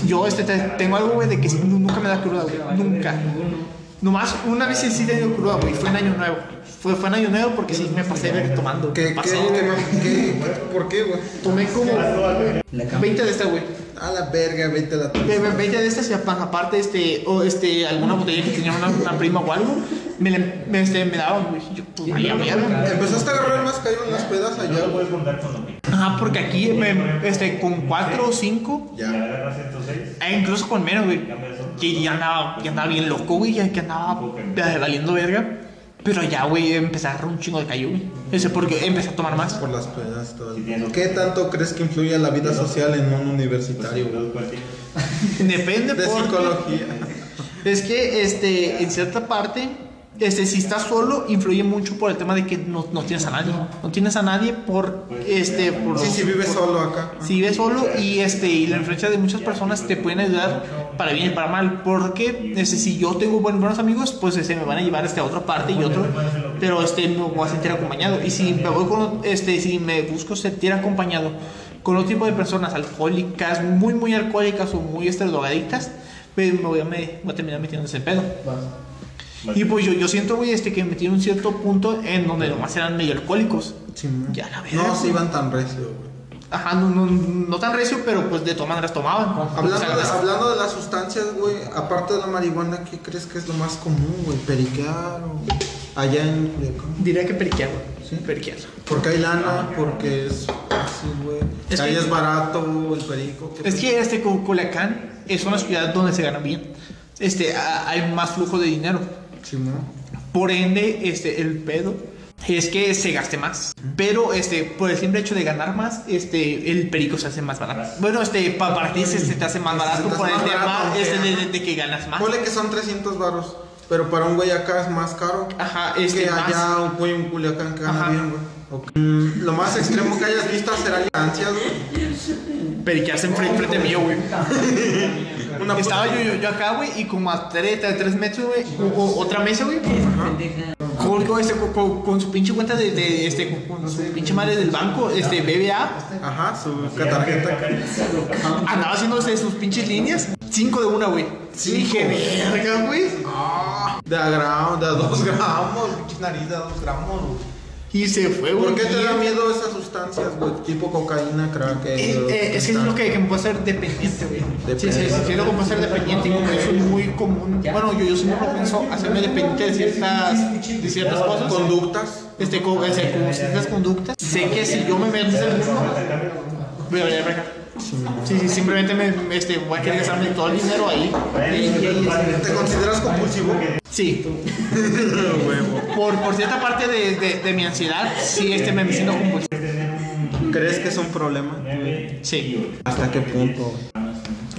Yo este, te- tengo algo, güey, de que nunca me da cruda, güey. Nunca. Nomás una vez sí he tenido cruda, güey. Fue en Año Nuevo. Fue, fue en Año Nuevo porque sí me pasé de tomando. ¿Qué, qué, Pasé, qué, qué- ¿Por qué, güey? Tomé como 20 de esta, güey. A la verga, vete a la Ve- ve- 20 de estas y apa- aparte, este, o este, alguna botella que tenía una, una prima o algo, me, la- me, este, me daban, güey. Yo, pues, valía verga. Empezaste a agarrar más callo en las pedas allá, güey. Ajá, porque aquí, me, este, con 4 o 5, Ya. e incluso con menos, güey, que ya andaba, ya andaba bien loco, güey, ya que andaba eh, valiendo verga. Pero ya, güey, empecé a agarrar un chingo de callo, güey. Ese porque empecé a tomar más. Por las pedas. ¿Qué tanto crees que influye la vida social en un universitario, güey? Depende De porque- psicología. Es que, este, en cierta parte, este, si estás solo, influye mucho por el tema de que no, no tienes a nadie. No tienes a nadie por, este, por... Sí, sí, vives solo acá. Si vives solo y, este, y la influencia de muchas personas te pueden ayudar para bien y para mal. Porque, este, si yo tengo buen- buenos amigos, pues, este, me van a llevar, este, a otra parte y otro. Pero, este, me voy a sentir acompañado. Y si me voy con, este, si me busco sentir acompañado con otro tipo de personas alcohólicas, muy, muy alcohólicas o muy, este, drogadictas, pues me voy a, me, voy a terminar metiendo ese pedo. Y pues yo, yo siento, güey, este, que me metí en un cierto punto en donde nomás eran medio alcohólicos. Sí. Ya la verga, No se iban tan recio, güey. Ajá, no, no, no tan recio, pero pues de todas maneras tomaban. Hablando, O sea, de, hablando de las sustancias, güey, aparte de la marihuana, ¿qué crees que es lo más común, güey? ¿Periquear o allá en Culiacán? Diría que periquear, güey. ¿Sí? Periquear. Porque hay lana, porque es fácil, güey. Es ahí que- es barato el perico. ¿qué Es que este Cu- Culiacán es una ciudad donde se gana bien. Este, a- hay más flujo de dinero. Sí, ¿no? Por ende, este, el pedo es que se gaste más. Pero este, por el simple hecho de ganar más, este, el perico se hace más barato. Bueno, este, pa- para ti se, se te hace más barato hace por el más tema barato, este, de, de- de que ganas más. Ponle que son 300 varos, pero para un güey acá es más caro. Ajá, este, que más. allá un güey en Culiacán que gana Ajá. bien, güey. Ok. Mm, lo más extremo que hayas visto hacer alianzas, güey. Periquearse enfrente, frente mío, güey. Una Estaba yo, yo, yo acá, güey, y como a 3, a tres metros, güey, hubo otra mesa, güey. Con, con, este, con- con- su pinche cuenta de, de, este, con, su pinche madre del banco, este, BBA, Ajá, su tarjeta. andaba haciendo este, sus pinches líneas. Cinco de una, güey. Cinco. Dije, verga, güey. De a gramos, de a dos gramos, pinche nariz de a dos gramos, güey. Y se fue, güey. ¿Por qué te da miedo esas sustancias, güey? Tipo cocaína, crack. Eh, eh, es que es lo que, que me puede hacer dependiente, güey. Sí, sí, sí, lo que me puede hacer dependiente. Y como yo soy muy común, bueno, yo, yo soy muy propenso a hacerme dependiente de ciertas, de ciertas cosas. Conductas. este, con, este, con ciertas conductas. Sé que si yo me meto en ese mundo, voy a valer verga. Sí, sí, simplemente me, este, voy a querer gastarme todo el dinero ahí. ¿Te consideras compulsivo? Sí. Por, por cierta parte de, de, de mi ansiedad, sí, este, me siento compulsivo. ¿Crees que es un problema? Sí. ¿Hasta qué punto?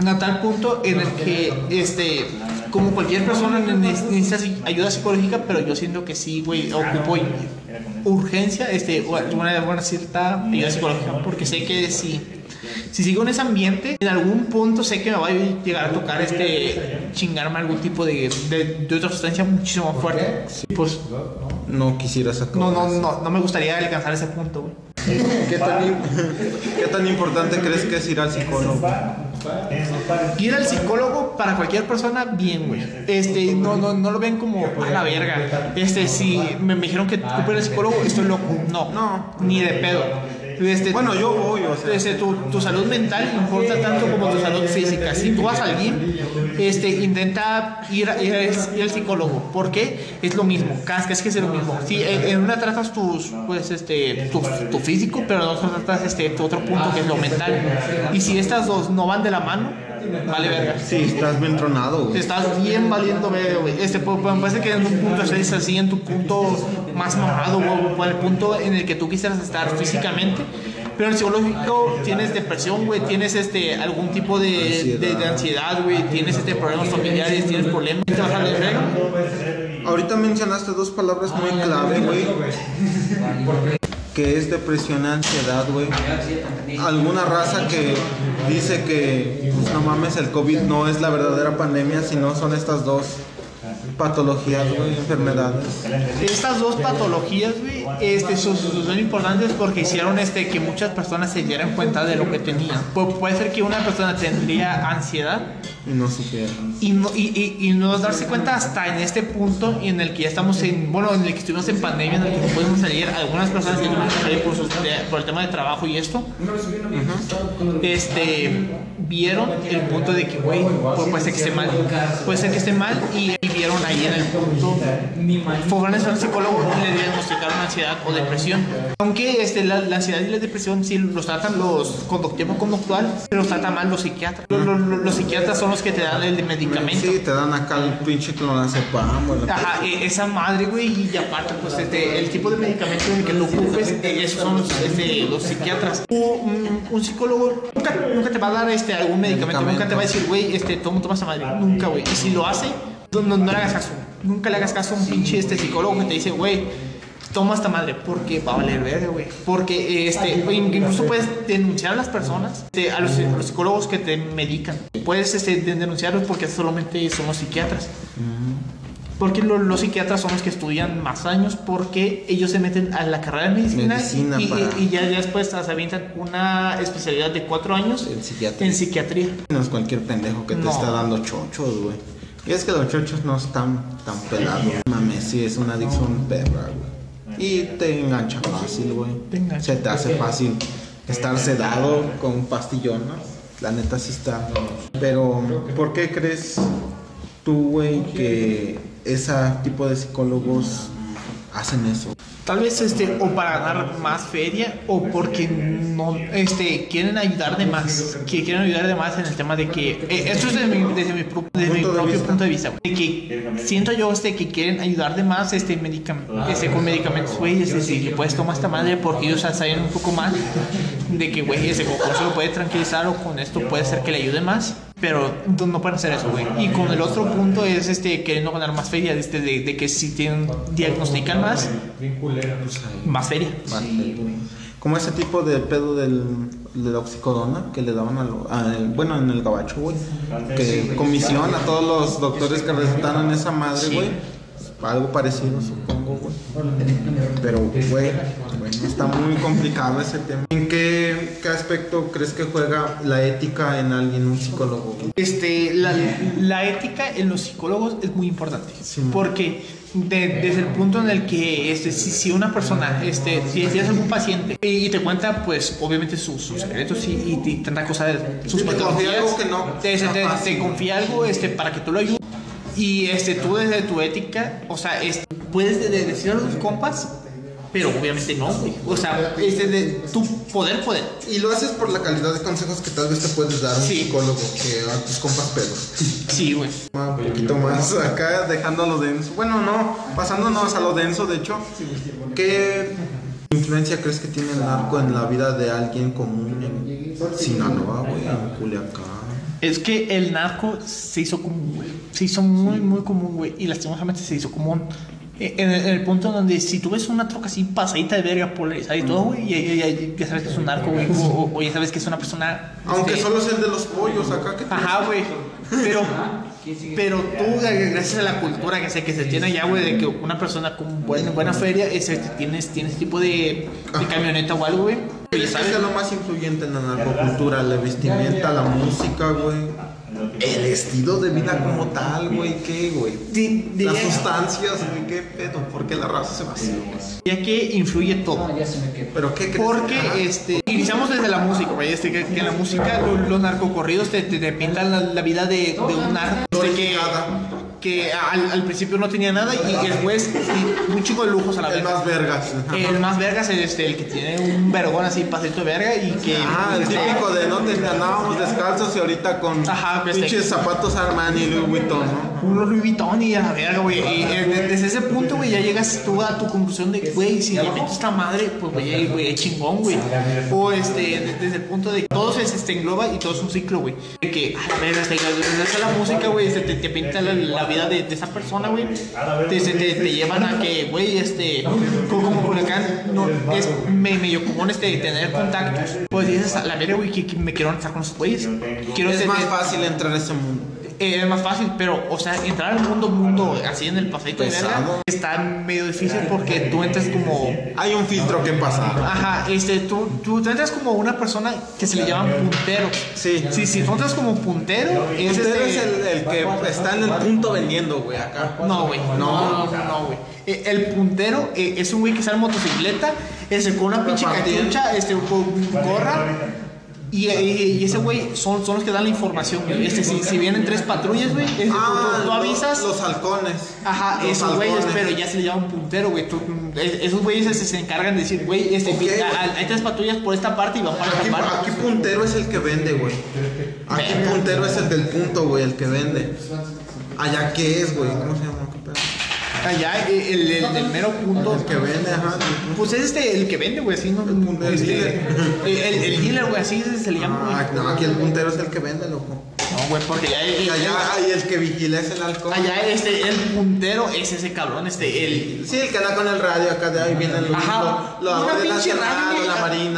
a tal punto en el que, este, como cualquier persona ne- necesita si- ayuda psicológica, pero yo siento que sí, güey, ocupo urgencia, este, alguna, una cierta ayuda psicológica, porque sé que si, si sigo en ese ambiente, en algún punto sé que me va a llegar a tocar, este, chingarme algún tipo de, de, de otra sustancia muchísimo más fuerte. Pues, No quisieras acabar. no, no, no, no me gustaría alcanzar ese punto, güey. ¿Qué tan, im- ¿Qué tan importante crees que es ir al psicólogo? Ir al psicólogo para cualquier persona, bien, güey. Este, no, no, no lo ven como a la verga. Este, si me, me dijeron que ocupo ir al psicólogo, estoy loco. No, No. ni de pedo. Este, Bueno, yo voy, o sea. este, tu, tu salud mental importa tanto como tu salud física. Si tú vas al gym, este, intenta ir, a- ir, a- ir al psicólogo. ¿Por qué? Es lo mismo. Cada vez que es lo mismo. Si en, en una tratas tus, pues, este, tu, tu físico, pero en otra tratas este, tu otro punto que es lo mental. Y si estas dos no van de la mano, vale verga. Sí, estás bien tronado, güey. Estás bien valiendo verga, güey. Este, pues, me parece que en un punto estés así, en tu punto más mamado, o o el punto en el que tú quisieras estar físicamente. Pero en el psicológico tienes depresión, güey, tienes este, algún tipo de, de, de ansiedad, güey, tienes este, problemas familiares, tienes problemas, te vas a la verga. Ahorita mencionaste dos palabras muy clave, güey. Que es depresión ansiedad, güey. Alguna raza que dice que, pues, no mames, el COVID no es la verdadera pandemia, sino son estas dos patologías, güey, enfermedades. Estas dos patologías, güey, este, son, son- importantes porque hicieron este, que muchas personas se dieran cuenta de lo que tenían. Pu- puede ser que una persona tendría ansiedad Y no supieron. y no, y, y, y no darse cuenta hasta en este punto en el que ya estamos en, bueno, en el que estuvimos en pandemia, en el que no podemos salir, algunas personas tuvieron que salir por, sus- de- por el tema de trabajo y esto, este, vieron el punto de que, güey, pu- puede ser que esté mal, puede ser que esté mal y, y vieron ahí en el punto, fueron a un psicólogo le diagnosticaron ansiedad o depresión. Aunque este, la, la ansiedad y la depresión sí los tratan los conductivo conductual, pero los tratan mal los psiquiatras. Los, los- los psiquiatras son los que te dan el medicamento. Sí, te dan acá el pinche clonazepam, Ajá, e- esa madre, güey, y aparte, pues, este, el tipo de medicamento en el que tú ocupes, esos son los, este, los psiquiatras. Un, un psicólogo nunca, nunca te va a dar este, algún medicamento, nunca te va a decir, güey, este, toma, toma esa madre. Nunca, güey. Y si lo hace, no, no, no le hagas caso. Nunca le hagas caso a un pinche este, psicólogo que te dice, güey, toma esta madre, porque va a valer verga, güey. Porque, este, incluso puedes denunciar a las personas, este, a los, a los psicólogos que te medican. Puedes este, de- denunciarlos porque solamente son los psiquiatras. Porque lo- los psiquiatras son los que estudian más años porque ellos se meten a la carrera de medicina, Medicina y, para- y ya después se avientan una especialidad de cuatro años En psiquiatría. en psiquiatría. No es cualquier pendejo que te No. está dando chochos, güey. Y es que los chochos no están tan pelados. Mames, sí, es una adicción perra, güey. Y te engancha fácil, güey. Te engancha. Se te hace fácil estar sedado con un pastillón, ¿no? La neta sí está. Pero, ¿por qué crees tú, güey, que ese tipo de psicólogos hacen eso? Tal vez este, o para ganar más feria, o porque no este, quieren ayudar de más. Que quieren ayudar de más en el tema de que. eh, esto es desde mi, desde mi, pro- desde mi propio vista. punto de vista. De que siento yo este, que quieren ayudar de más este, medicam- este, con medicamentos, güey. Este, si le puedes tomar esta madre, porque ellos saben un poco más de que, güey, ese con eso lo puede tranquilizar o con esto puede ser que le ayude más. Pero no pueden hacer eso, güey. Y con el otro punto es este, queriendo ganar más feria, este, de, de que si tienen, diagnostican más, más feria. Como ese tipo de pedo del, de la oxicodona que le daban a lo- a el- bueno, en el gabacho, güey. Que comisión a todos los doctores que recetaron esa madre, güey. Algo parecido, supongo, güey. Pero, güey, bueno, está muy complicado ese tema. ¿En qué, qué aspecto crees que juega la ética en alguien, un psicólogo? güey? Este, la, la ética en los psicólogos es muy importante. Porque de- desde el punto en el que este, si, si una persona, este, si tienes algún paciente y, y te cuenta, pues obviamente sus, sus secretos y, y, y tanta cosa de sus Sí, te confía patologías, algo que no te, te confía algo este, para que tú lo ayudes. Y este, tú desde tu ética, o sea, este, puedes de- de decir a los compas, pero obviamente no, güey. O sea, este, de tu poder, poder. Y lo haces por la calidad de consejos que tal vez te puedes dar un Sí. psicólogo que a tus compas pedos. Sí, güey. Un poquito más acá, dejándolo denso. Bueno, no, pasándonos a lo denso, de hecho. ¿Qué influencia crees que tiene el narco en la vida de alguien común en Sinaloa, güey, en Culiacán? Es que el narco se hizo común, güey. Se hizo muy, muy común, güey. Y lastimosamente se hizo común. Eh, En el, en el punto donde si tú ves una troca así pasadita de verga, polarizada y todo, güey, ya, ya- ya- sabes que es un narco, güey. O, o- o ya sabes que es una persona. Aunque este, solo es el de los pollos acá que Ajá, güey. Pero, pero tú, gracias a la cultura que se, que se tiene allá, güey, de que una persona con buena, buena feria ese, tienes, tienes tipo de, de camioneta o algo, güey. Y ¿Sabes sabes, qué es lo más influyente en la narcocultura? La vestimenta, la música, güey. El estilo de vida como tal, güey. ¿Qué, güey? Las sustancias, güey. ¿Qué pedo? ¿Por qué la raza se va así, güey? diría que influye todo. Ya. ¿Pero qué crees? Porque Ajá. este, iniciamos desde la música, güey. Este, que, que en la música lo- los, narcocorridos te, te, te pintan la, la vida de, de un narco. este, que, que al, al principio no tenía nada y, después un chico de lujos a la El vez. más vergas. El más vergas es este, el que tiene un vergón así, pasito de verga y que. Ah, el este, típico de te andábamos descalzos y ahorita con Ajá, pues, pinches sí. zapatos Armani y Louis Vuitton, ¿no? Un Louis Vuitton y a la verga, güey. Y eh, de- desde ese punto, güey, ya llegas tú a tu conclusión de, güey, si de repente esta madre, pues, güey, güey, es chingón, güey. O este, de- desde el punto de que todo se, se engloba y todo es un ciclo, güey. De que, a la verga, este, desde la música, güey, se te, te pinta la, la vida de, de esa persona, güey. Te, se te, te llevan a que, güey, este, como, como Culiacán, no, es me- medio común este, tener contactos. Pues dices, a la verga, güey, que, que me quiero estar con esos güeyes. Quiero Es más fácil entrar a ese mundo. Eh, es más fácil, pero, o sea, entrar al mundo, mundo, así en el pasadito de verga, está medio difícil porque tú entras como. Hay un filtro que pasar. Ajá, este, tú, tú, entras como una persona que se le llaman puntero. Sí. Sí, si tú entras como puntero, es este- es el, el que está en el punto vendiendo, güey, acá. No, güey. No, no, no, güey. Eh, El puntero eh, es un güey que sale en motocicleta, ese, con una pinche cachucha, este, con gorra. Y, y- y ese güey son, son los que dan la información, güey. Este, si, si vienen tres patrullas, güey, tú- Ah, tú, tú avisas. Los, halcones. Ajá, Los esos güeyes, pero ya se le llaman puntero, güey. Eh, Esos güeyes se, se encargan de decir, güey, este, Ok, mira, güey. hay tres patrullas por esta parte y van para Aquí, parte. aquí puntero es el que vende, güey. Aquí puntero es el del punto, güey, el que vende. Allá qué es, güey. ¿Cómo se llama? Allá, eh, el, el, el mero punto. El que vende, ajá. Pues es este, el que vende, güey, así, ¿no? el Este, dealer. el, el, el dealer, güey, así se, le llama, güey. Ah, no, aquí el puntero es el que vende, loco. No, güey, porque ya, Y allá hay el que vigila es el halcón. allá, este, el puntero es ese cabrón, este, el. Sí, el que anda con el radio acá de ahí vienen los Ajá. lo, lo Una pinche radio, la. Marina,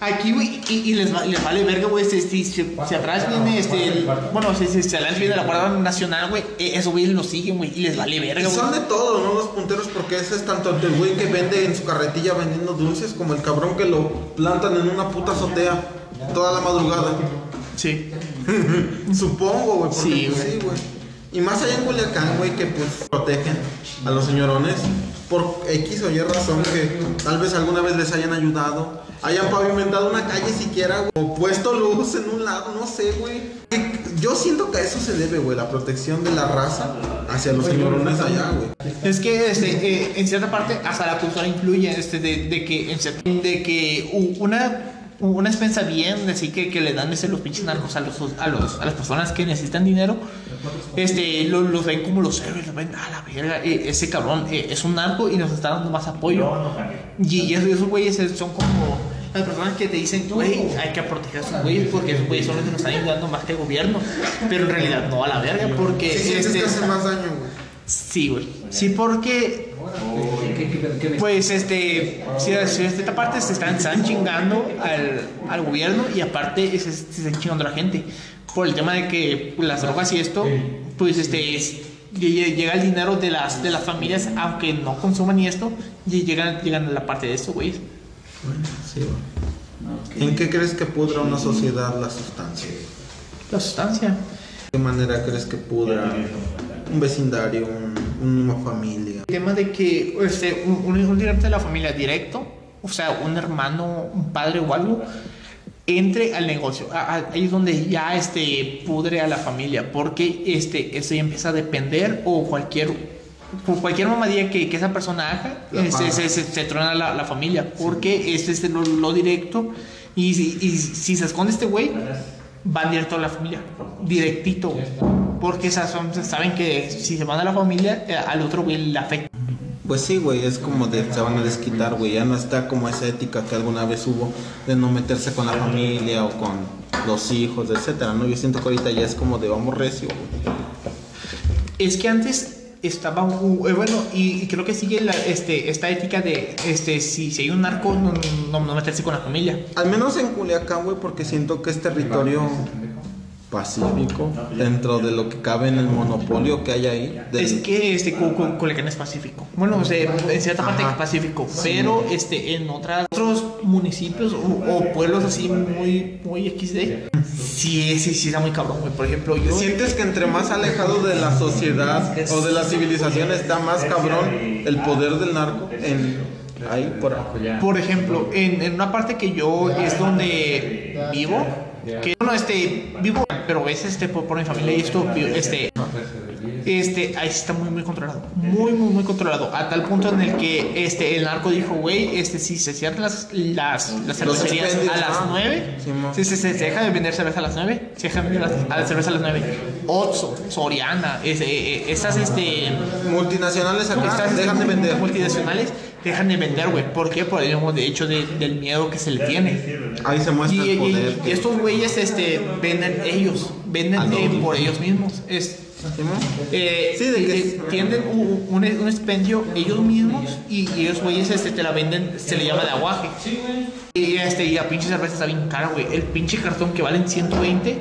Aquí, güey, y, y les, va- les vale verga, güey. Si, si, si, si atrás viene, este, el- bueno, si, si, si adelante viene la Guardia Nacional, güey, eh, esos güeyes lo siguen, güey, y les vale verga, Y son güey. de todo, ¿no? Los punteros, porque ese es tanto el güey que vende en su carretilla vendiendo dulces, como el cabrón que lo plantan en una puta azotea toda la madrugada. Sí. Supongo, güey, porque Sí, pues, güey. sí, güey. Y más allá en Culiacán, güey, que pues protegen a los señorones por X o Y razón que tal vez alguna vez les hayan ayudado, hayan pavimentado una calle siquiera, güey, o puesto luz en un lado, no sé, güey. Yo siento que a eso se debe, güey, la protección de la raza hacia los señorones allá, güey. Es que este, eh, en cierta parte hasta la cultura influye este, de, de que en cierta- de que una una expensa bien así que, que le dan ese, los pinches narcos a los, a los a las personas que necesitan dinero este lo- los ven como los héroes los ven a la verga eh, ese cabrón eh, es un narco y nos está dando más apoyo y, y esos, esos güeyes son como las personas que te dicen, güey, hay que proteger a esos güeyes porque esos güeyes son los que nos están ayudando más que el gobierno. Pero en realidad no a la verga porque... Sí, este, que hace más daño, güey. Sí, güey. Sí, porque ¿Qué, qué, qué me- pues este, si, si esta parte se están, están chingando al, al gobierno y aparte se, se están chingando a la gente por el tema de que las drogas y esto, pues este, es- lle- llega el dinero de las, de las familias, aunque no consuman y esto, y llegan, llegan a la parte de esto, güey. Bueno, sí, güey. ¿En qué crees que pudra una sociedad la sustancia? La sustancia. ¿De qué manera crees que pudra un vecindario, un- una familia? El tema de que este, un, un, directo de la familia directo, o sea, un hermano, un padre o algo, entre al negocio. A- a- Ahí es donde ya este, pudre a la familia, porque este, eso ya empieza a depender o cualquier por cualquier mamadilla que, que esa persona haga, La eh, se, paga. se, se, se truena la, la familia, porque este es lo, lo directo y, si- y si se esconde este güey, van directo a la familia, directito, güey. porque esas son- saben que si se van a la familia, eh, al otro güey le afecta. Pues sí, güey, es como de se van a desquitar, güey. Ya no está como esa ética que alguna vez hubo de no meterse con la familia o con los hijos, etcétera, ¿no? Yo siento que ahorita ya es como de vamos recio, güey. Es que antes estaba eh, bueno y, y creo que sigue la, este, esta ética de este si, si hay un narco no, no, no meterse con la familia. Al menos en Culiacán, güey, porque siento que es territorio pacífico dentro de lo que cabe en el monopolio que hay ahí. del- Es que este Cu- Cu- Culiacán es pacífico. Bueno, o sea, en cierta parte es pacífico, pero este en otras, otros municipios o, o pueblos así muy muy XD sí sí sí está muy cabrón, güey. Por ejemplo, yo ¿Sientes que entre más alejado de la sociedad o de la civilización está más cabrón el poder del narco? En, ahí, por Por ejemplo, en, en una parte que yo es donde vivo, que bueno, este, vivo, pero es este por, por mi familia y esto, este, este, ahí está muy, muy controlado, muy, muy, muy controlado, a tal punto en el que, este, el narco dijo, güey, este, si se cierran las, las, las cervecerías a las ah, 9, Simón. si se, se, se deja de vender cerveza a las 9, se deja de vender la, a la cerveza a las 9, Otso, Soriana, ese, eh, estas, este, multinacionales acá estas dejan de vender. multinacionales dejan de vender, güey. ¿Por qué? Por el mismo de hecho de- del miedo que se le tiene. Ahí se muestra Y, el poder. y estos güeyes este, venden ellos, venden eh, por ellos mismos. Es, eh, Sí, de que- eh, tienden un, un, un expendio ellos mismos y, y ellos güeyes este, te la venden, se le llama de aguaje. Y, este, y la pinche cerveza está bien cara, güey. El pinche cartón que vale en 120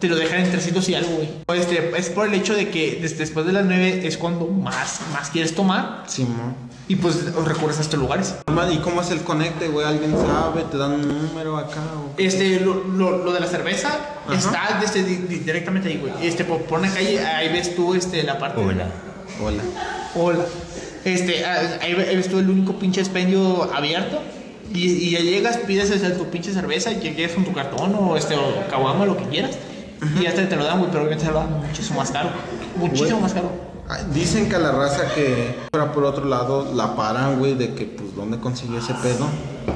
te lo dejan en 300 y algo, güey. Este, es por el hecho de que des- después de las 9 es cuando más, más quieres tomar Simón. y pues recurres a estos lugares. ¿Y cómo es el conecte, güey? ¿Alguien sabe? ¿Te dan un número acá? o? Este, lo, lo, lo de la cerveza Ajá. está desde, di- directamente ahí, güey. Este, por, por una calle, ahí ves tú este, la parte. Hola. Hola. Hola. Este, ah, ahí ves tú el único pinche expendio abierto. Y, y ya llegas, pides este, tu pinche cerveza, y llegas con tu cartón o este, o caguama, lo que quieras. Y ya te, lo dan, güey, pero obviamente te lo dan muchísimo más caro. Muchísimo Güey. más caro. Dicen que a la raza que fuera por otro lado la paran, güey, de que pues dónde consiguió ese pedo.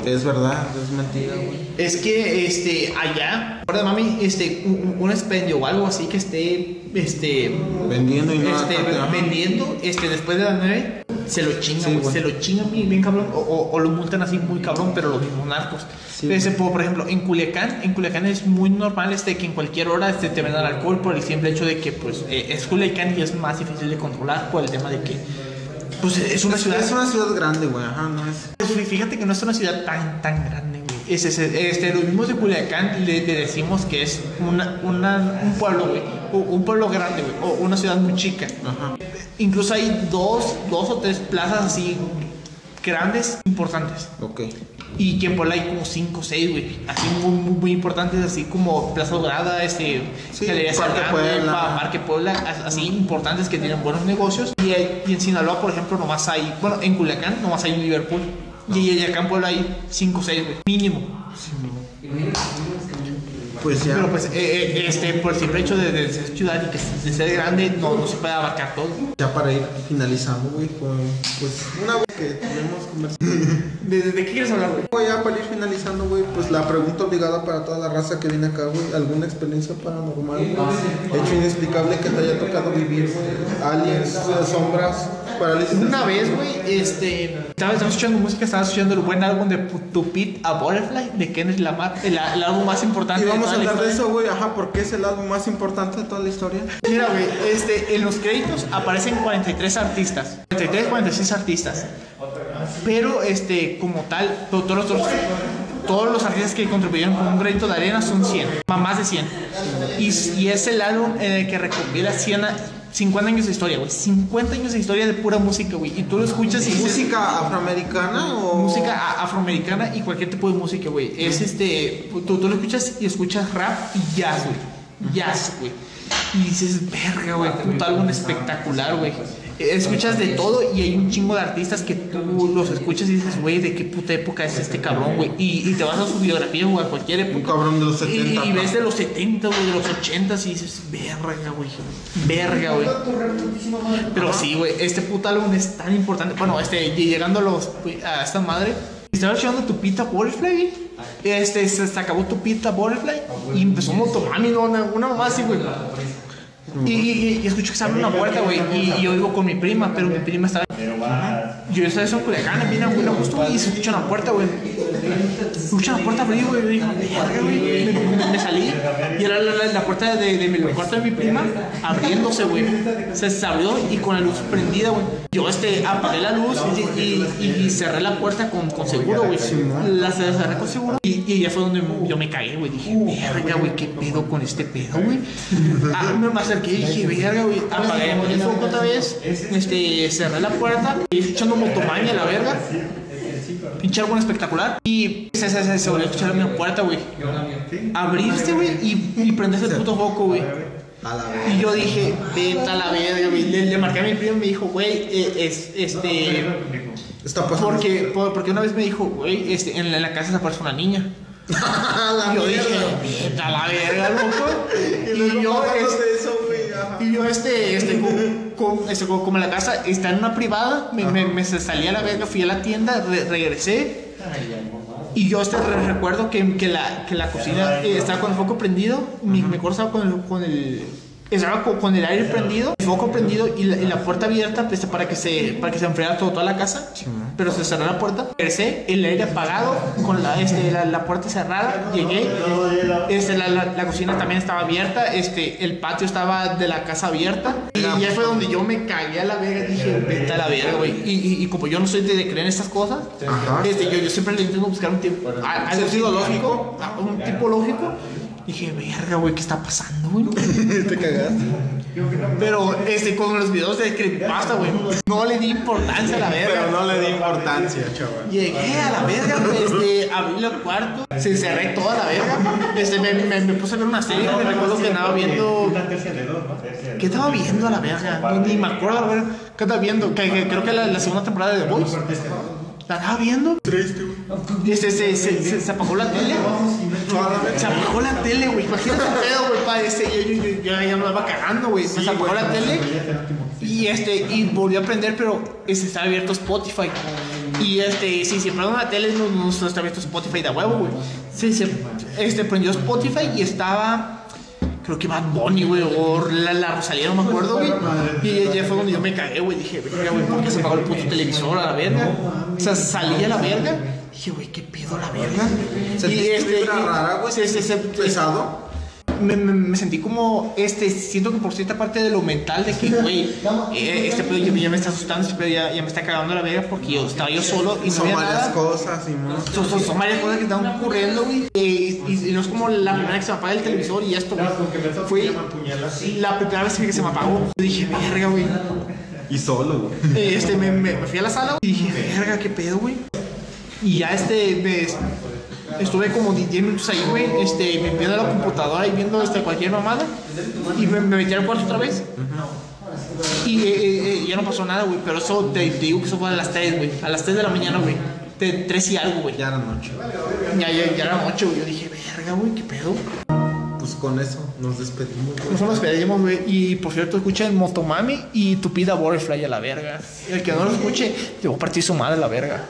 Es verdad, es mentira, güey. Es que este allá, de mami, este un, un expendio o algo así que esté este Vendiendo y no este, vendiendo este después de las 9 se lo chingan, Sí, se lo chingan bien, bien cabrón o, o- o lo multan así muy cabrón, pero los mismos narcos. Sí, Ese, por, por ejemplo, en Culiacán, en Culiacán es muy normal este que en cualquier hora este, te vendan alcohol por el simple hecho de que pues eh, es Culiacán y es más difícil de controlar por el tema de que pues es una Es, ciudad es una ciudad grande, güey, ajá, no es. pues fíjate que no es una ciudad tan, tan grande, güey. Es, es- este, los mismos de Culiacán le, le decimos que es una, una- un pueblo, güey. Un pueblo grande, güey. O una ciudad muy chica. Ajá. Incluso hay dos, dos o tres plazas así grandes, importantes. Ok. Y que en Puebla hay como cinco o seis, güey. Así muy, muy, muy importantes, así como Plaza Dorada, este, Sí, Galería Parque Salgado, Puebla. Parque Puebla, as- así importantes que tienen buenos negocios. Y, hay- y en Sinaloa, por ejemplo, nomás hay, bueno, en Culiacán nomás hay un Liverpool. Y, y acá en Puebla hay cinco o seis, güey, mínimo. Pues ya. Pero pues, eh, eh, este, por el simple hecho de, de ser ciudad y que de ser grande, no, no se puede abarcar todo. Ya para ir finalizando, güey, con, pues una vez que tenemos conversación. ¿De, de- qué quieres hablar, güey? Ya para ir finalizando, güey, pues la pregunta obligada para toda la raza que viene acá, güey, ¿alguna experiencia paranormal, güey? Hecho inexplicable que te haya tocado vivir, güey, aliens, sombras, parálisis. Una vez, güey, este, estaba, estaba escuchando música, estaba escuchando el buen álbum de To Pit a Butterfly de Kendrick Lamar, el, el álbum más importante Y vamos a toda hablar de eso, güey, ajá, porque es el álbum más importante de toda la historia. Mira, güey, este, en los créditos aparecen 43 artistas, 43, 46 artistas, pero este, como tal, to- todos los, todos los artistas que contribuyeron con un granito de arena son 100, ma- más de 100. Y, y es el álbum en el que recopila 100 a- 50 años de historia, güey, 50 años de historia de pura música, güey, y tú lo escuchas y dices, ¿Música afroamericana o...? música afroamericana y cualquier tipo de música, güey. Es este, tú, tú lo escuchas y escuchas rap y jazz, güey. Jazz, güey. Y dices, verga, güey, puto álbum espectacular, güey. Escuchas de todo y hay un chingo de artistas que tú los escuchas y dices, güey, ¿de qué puta época es este cabrón, güey? Y, y te vas a su biografía, güey, a cualquier época. Un cabrón de los Y- 70. Y, ves de los 70, güey, de los 80 y dices, verga, güey. Verga, güey. Pero sí, güey, este puto álbum es tan importante. Bueno, este, y llegando a, los, a esta madre, estaba escuchando tu pita Butterfly. Este, se, acabó tu pita Butterfly y empezó Motomami, ¿no? una, una mamá así, güey. Y, y, escucho que se abre una puerta, güey. Y, y yo digo con mi prima, pero mi prima estaba Yo estaba en Culiacán, vine a Huila justo y se escucha la puerta, güey. Escucha la puerta abrir, güey. Yo dije, güey. Me, salí y era la, la- la puerta de, de mi el cuarto de mi prima abriéndose, güey. Se, abrió y con la luz prendida, güey. Yo este, apagué la luz y, y- y cerré la puerta con, con seguro, güey. La cerré con seguro. Y, y ya fue donde yo me cagué, güey. Dije, verga, güey, ¿qué pedo con este pedo, güey? Ah, me acerqué y dije, verga, güey. Apagué el foco otra vez. Este, cerré la puerta. Y escuchando motomaña, la verga. Pinche algo espectacular. Y se, se, se, se volvió a escuchar en mi puerta, güey. Abrirse, güey, y, y prenderse el puto foco, güey. Y yo dije, vete a la verga, güey. Le, le marqué a mi primo y me dijo, güey, eh, es, este... Está pasando. Porque, por- porque una vez me dijo, güey, este, en la, en la casa se aparece una niña. Y yo dije, vete a la verga, loco. Y yo, este, eso, y yo, este, este, con, este, como la casa está en una privada, me, me, me salí a la verga, fui a la tienda, re- regresé. Y yo este re- recuerdo que, que, la, que la cocina eh, estaba con el foco prendido, mi, mi cuarto estaba con el, con el estaba con, el aire prendido, el foco prendido y la, y la puerta abierta pues, para que se para que se enfriara todo, toda la casa. pero se cerró la puerta. Regresé, el aire apagado, con la, este, la, la puerta cerrada. Llegué, este, la, cocina también estaba abierta, este, el patio estaba de la casa abierta. Y ya fue donde yo me cagué a la verga. Dije, vete a la verga, güey. Y, y, y como yo no soy de, creer en estas cosas, este, yo, yo siempre le intento buscar un tipo, algo lógico, un tipo lógico. Dije, verga, güey, ¿qué está pasando, güey? Te cagaste. Pero este, con los videos de creepypasta, güey, no le di importancia a la verga. Pero no le di importancia, chaval. Llegué a la verga, güey, este, abrí el cuarto, se cerré toda la verga. Este, me, me, me puse a ver una serie, me recuerdo que andaba viendo. ¿Qué estaba viendo a la verga? No, ni me acuerdo, a ¿qué estaba viendo? Que, que creo que la, la segunda temporada de The Voice. La estaba viendo. Este, se, se, se, se apagó la tele. Se apagó la tele, güey. Imagínate el pedo, güey. pa, Este, yo, ya me estaba cagando, güey. Se apagó la tele. Y este, y volvió a prender, pero este, estaba abierto Spotify. Y este, sí, si prendo la tele, no, no, no está abierto Spotify de huevo, güey. Sí, se, este, prendió Spotify y estaba. Creo que Bad Bunny, güey, o la, la Rosalía, no me acuerdo, güey. Y ya fue donde yo me cagué, güey. Dije, verga, güey, ¿por qué se apagó el puto televisor a la verga? O sea, salí a la verga. Dije, güey, ¿qué pedo a la verga? ¿Sentiste vibra rara, güey? ¿Pesado? Me, me, me sentí como, este, siento que por cierta parte de lo mental de que, güey, eh, este pedo ya, ya me está asustando, este pedo ya, ya me está cagando la verga porque yo estaba yo solo y no Son había varias nada. cosas, Simón. Son, son, son varias cosas que están ocurriendo, güey. Y, y- y no es como la primera que se me apaga el televisor y esto, güey. Fue la primera vez que se me apagó. Yo dije, verga, güey. Y solo, güey. Eh, Este, me, me, me fui a la sala y dije, verga, qué pedo, güey. Y ya este, me, estuve como 10 minutos ahí, güey, este, me viendo la computadora y viendo este, cualquier mamada. Y me, me metí al cuarto otra vez. Y eh, eh, eh, ya no pasó nada, güey. Pero eso te, te digo que eso fue a las 3, güey. A las 3 de la mañana, güey. De 3 y algo, güey. Ya era noche. Ya, ya, ya era noche, güey. Yo dije, verga, güey, qué pedo. Pues con eso nos despedimos, güey. Nosotros nos despedimos, güey. Y por cierto, escuchen Motomami y Tupida Butterfly a la verga. El que no lo escuche, le voy a partir su madre a la verga.